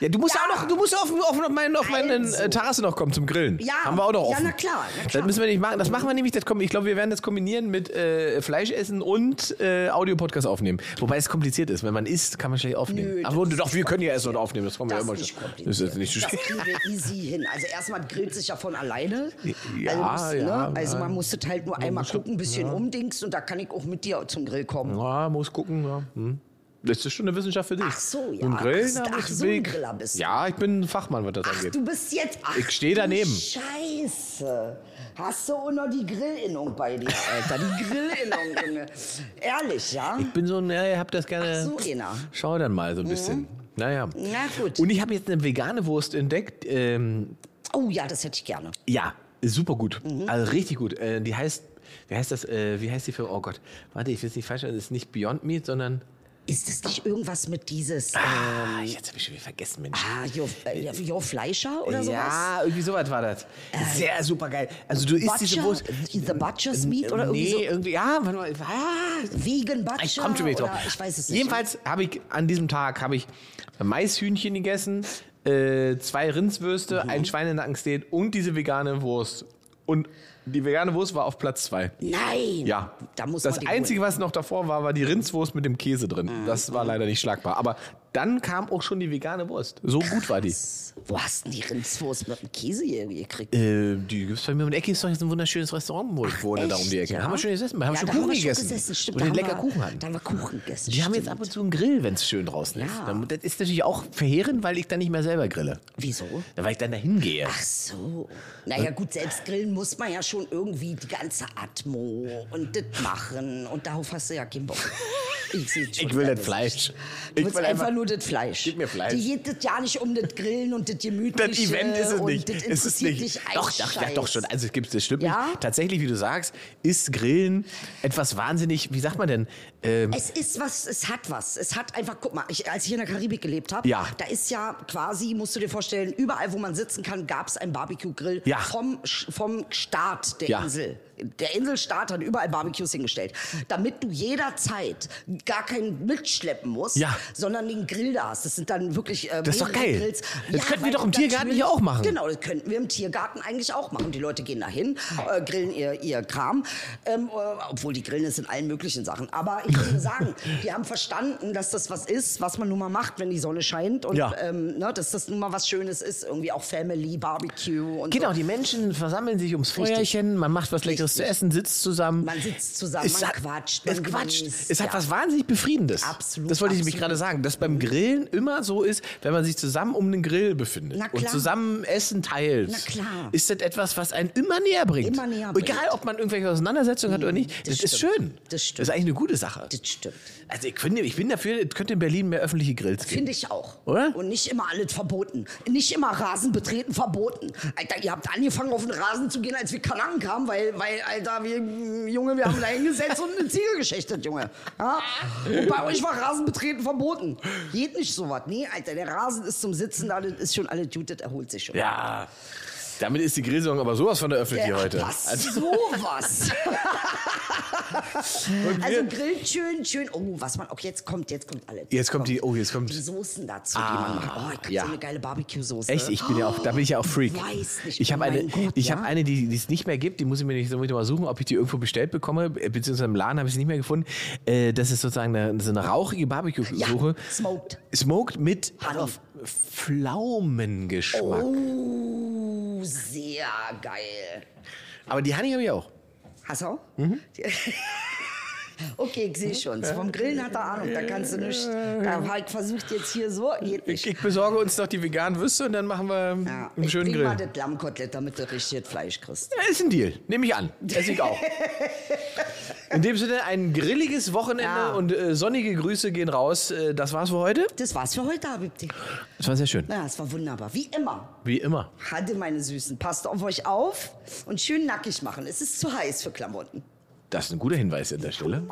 Ja, du musst ja, auch noch, du musst auf, auf, meine, auf meine Also. Terrasse noch kommen zum Grillen. Ja, Haben wir auch noch ja, offen. na klar, na Das klar. müssen wir nicht machen. Das machen wir nämlich, das ich glaube, wir werden das kombinieren mit äh, Fleischessen und äh, Audio-Podcast aufnehmen. Wobei es kompliziert ist. Wenn man isst, kann man schlecht aufnehmen. Nö, das doch, wir können ja essen und aufnehmen. Das kommen wir Das immer ist nicht schon. Das ist nicht so Das schwer. kriegen wir easy hin. Also erstmal grillt sich ja von alleine. Ja, also, musst, ja, ne? also ja. man muss das halt nur einmal gucken, ein bisschen umdingst und da kann ich auch mit dir zum Grill kommen. Ja, muss gucken. Ja. Hm. Das ist schon eine Wissenschaft für dich. Ach so, ja. Und Grillen, da ach, so ein Weg- bist du. Ja, ich bin ein Fachmann, was das Ach, angeht. du bist jetzt. Ach, Ich steh du daneben. Scheiße. Hast du auch noch die Grillinnung bei dir, Alter? Die Grillinnung, <laughs> Junge. Ehrlich, ja? Ich bin so, ja, ihr habt das gerne. Ach so, einer. Schau dann mal so ein bisschen. Naja. Na gut. Und ich habe jetzt eine vegane Wurst entdeckt. Ähm, Oh ja, das hätte ich gerne. ja, super gut. Mhm. Also richtig gut. Äh, die heißt, wie heißt das? Äh, wie heißt die für? Oh Gott, warte, ich will es nicht falsch sagen. Das ist nicht Beyond Meat, sondern. Ist das nicht irgendwas mit dieses. Ah, jetzt habe ich schon wieder vergessen, Mensch. Ah, Jo, äh, jo Fleischer oder sowas? ja, irgendwie sowas war das. Sehr super geil. Also du isst diese? Wurst. The Butcher's Meat oder irgendwie nee, so? irgendwie, ja, warte mal. Ah, Vegan Butcher? Ich komme schon wieder drauf. oder Ich weiß es nicht. Jedenfalls habe ich an diesem Tag habe ich Maishühnchen gegessen, äh, zwei Rindswürste, Mhm. ein Schweinenackensteak und diese vegane Wurst. Und die vegane Wurst war auf Platz zwei. Nein! Ja. Da muss das Einzige, holen. was noch davor war, war die Rindswurst mit dem Käse drin. Mhm. Das war leider nicht schlagbar. Aber dann kam auch schon die vegane Wurst. So gut war die. Wo hast denn die Rindswurst mit dem Käse hier gekriegt? Äh, die gibt's bei mir um die Ecke. Ist doch jetzt ein wunderschönes Restaurant, wo ich wohne, da um die echt, Ecke. ja? Haben wir schon gegessen. Wir haben ja, schon da Kuchen haben wir gegessen. Schon gesessen, stimmt. Und den lecker wir- Kuchen hatten. Da haben wir Kuchen gegessen. Die haben jetzt stimmt. ab und zu einen Grill, wenn es schön draußen ist. Ja. Dann- Das ist natürlich auch verheerend, weil ich dann nicht mehr selber grille. Wieso? Weil ich dann dahin gehe. Ach so. Naja, gut, selbst grillen muss man ja schon irgendwie die ganze Atmo und das machen. Und darauf hast du ja keinen Bock. <laughs> Ich, Ich will das. Fleisch. Du Ich willst will einfach, nur das Fleisch. Gib mir Fleisch. Die geht das ja nicht um das Grillen und das Gemütliche. Das Event ist es nicht. Das Es ist interessiert nicht. Doch, doch, ja, doch schon. Also es gibt das stimmt Ja? nicht. Tatsächlich, wie du sagst, ist Grillen etwas wahnsinnig, wie sagt man denn? Ähm, Es ist was, es hat was. Es hat einfach, guck mal, ich, als ich in der Karibik gelebt habe, Ja. da ist ja quasi, musst du dir vorstellen, überall, wo man sitzen kann, gab es einen Barbecue-Grill Ja. vom, vom Staat der. Insel. Der Inselstaat hat überall Barbecues hingestellt, damit du jederzeit gar keinen mitschleppen musst, Ja. sondern den Grill da hast. Das sind dann wirklich äh, Das ist doch geil. Grills. Das könnten wir doch im Tiergarten hier auch machen. Genau, das könnten wir im Tiergarten eigentlich auch machen. Die Leute gehen dahin, äh, grillen ihr, ihr Kram, ähm, äh, obwohl die grillen es in allen möglichen Sachen. Aber ich würde sagen, <laughs> die haben verstanden, dass das was ist, was man nun mal macht, wenn die Sonne scheint und Ja. ähm, ne, dass das nun mal was Schönes ist, irgendwie auch Family, Barbecue und Genau, so. die Menschen versammeln sich ums. Feuerchen, man macht was Leckeres zu Richtig. essen, sitzt zusammen. Man sitzt zusammen, es man hat, quatscht, Es man quatscht. genießt, Es hat ja. was wahnsinnig Befriedendes. Absolut, Das wollte ich nämlich gerade sagen, dass beim Grillen immer so ist, wenn man sich zusammen um den Grill befindet und zusammen Essen teilt, Na klar. ist das etwas, was einen immer näher bringt. Immer näher bringt. Egal, ob man irgendwelche Auseinandersetzungen hat oder nicht, das, das ist schön. Das stimmt. Das ist eigentlich eine gute Sache. Das stimmt. Also ich, finde, ich bin dafür, es könnte in Berlin mehr öffentliche Grills geben. Finde ich auch. Oder? Und nicht immer alles verboten. Nicht immer Rasen betreten verboten. Alter, ihr habt angefangen, auf den Rasen zu gehen, als wir Kanaken kamen, weil, weil Alter, wir, Junge, wir haben da hingesetzt und eine Ziegel geschächtet, Junge. Ja? Und bei euch war Rasen betreten verboten. Geht nicht so was. Nee, Alter, der Rasen ist zum Sitzen da, das ist schon alles gut, erholt sich schon. Ja, damit ist die Grillsaison aber sowas von eröffnet hier heute. Was? Also, sowas. <laughs> Also grillt schön, schön. Oh, was man, auch jetzt kommt, jetzt kommt alles. Jetzt kommt die- oh, jetzt kommt- Die Soßen dazu, die Ah, man macht. Oh, ich hab ja. so eine geile Barbecue-Soße. Echt, ich bin ja auch, da bin ich ja auch Freak. Weiß nicht, ich habe oh eine, Gott, ich ja? habe eine, die die es nicht mehr gibt. Die muss ich mir nicht so muss ich mal suchen, ob ich die irgendwo bestellt bekomme, äh, beziehungsweise im Laden habe ich sie nicht mehr gefunden. Äh, das ist sozusagen eine, so eine rauchige Barbecue-Suche. Ja, smoked. Smoked mit auf Pflaumengeschmack. Oh, sehr geil. Aber die Honey habe ich auch. Hast du auch? Mhm. <laughs> Okay, ich sehe schon. Vom Grillen hat er Ahnung, da kannst du nicht. Da ich versucht jetzt hier so, geht Ich, nicht. ich besorge uns noch die veganen Würste und dann machen wir Ja, einen ich schönen bring mal Grill. das Lammkotelett, damit du richtig Fleisch kriegst. Ja, ist ein Deal. Nehme ich an. Esse ich auch. <laughs> In dem Sinne, ein grilliges Wochenende Ja. und äh, sonnige Grüße gehen raus. Äh, das war's für heute. Das war's für heute, Habibti. Das war sehr schön. Ja, es war wunderbar. Wie immer. Wie immer. Hatte meine Süßen. Passt auf euch auf und schön nackig machen. Es ist zu heiß für Klamotten. Das ist ein guter Hinweis an der Stelle.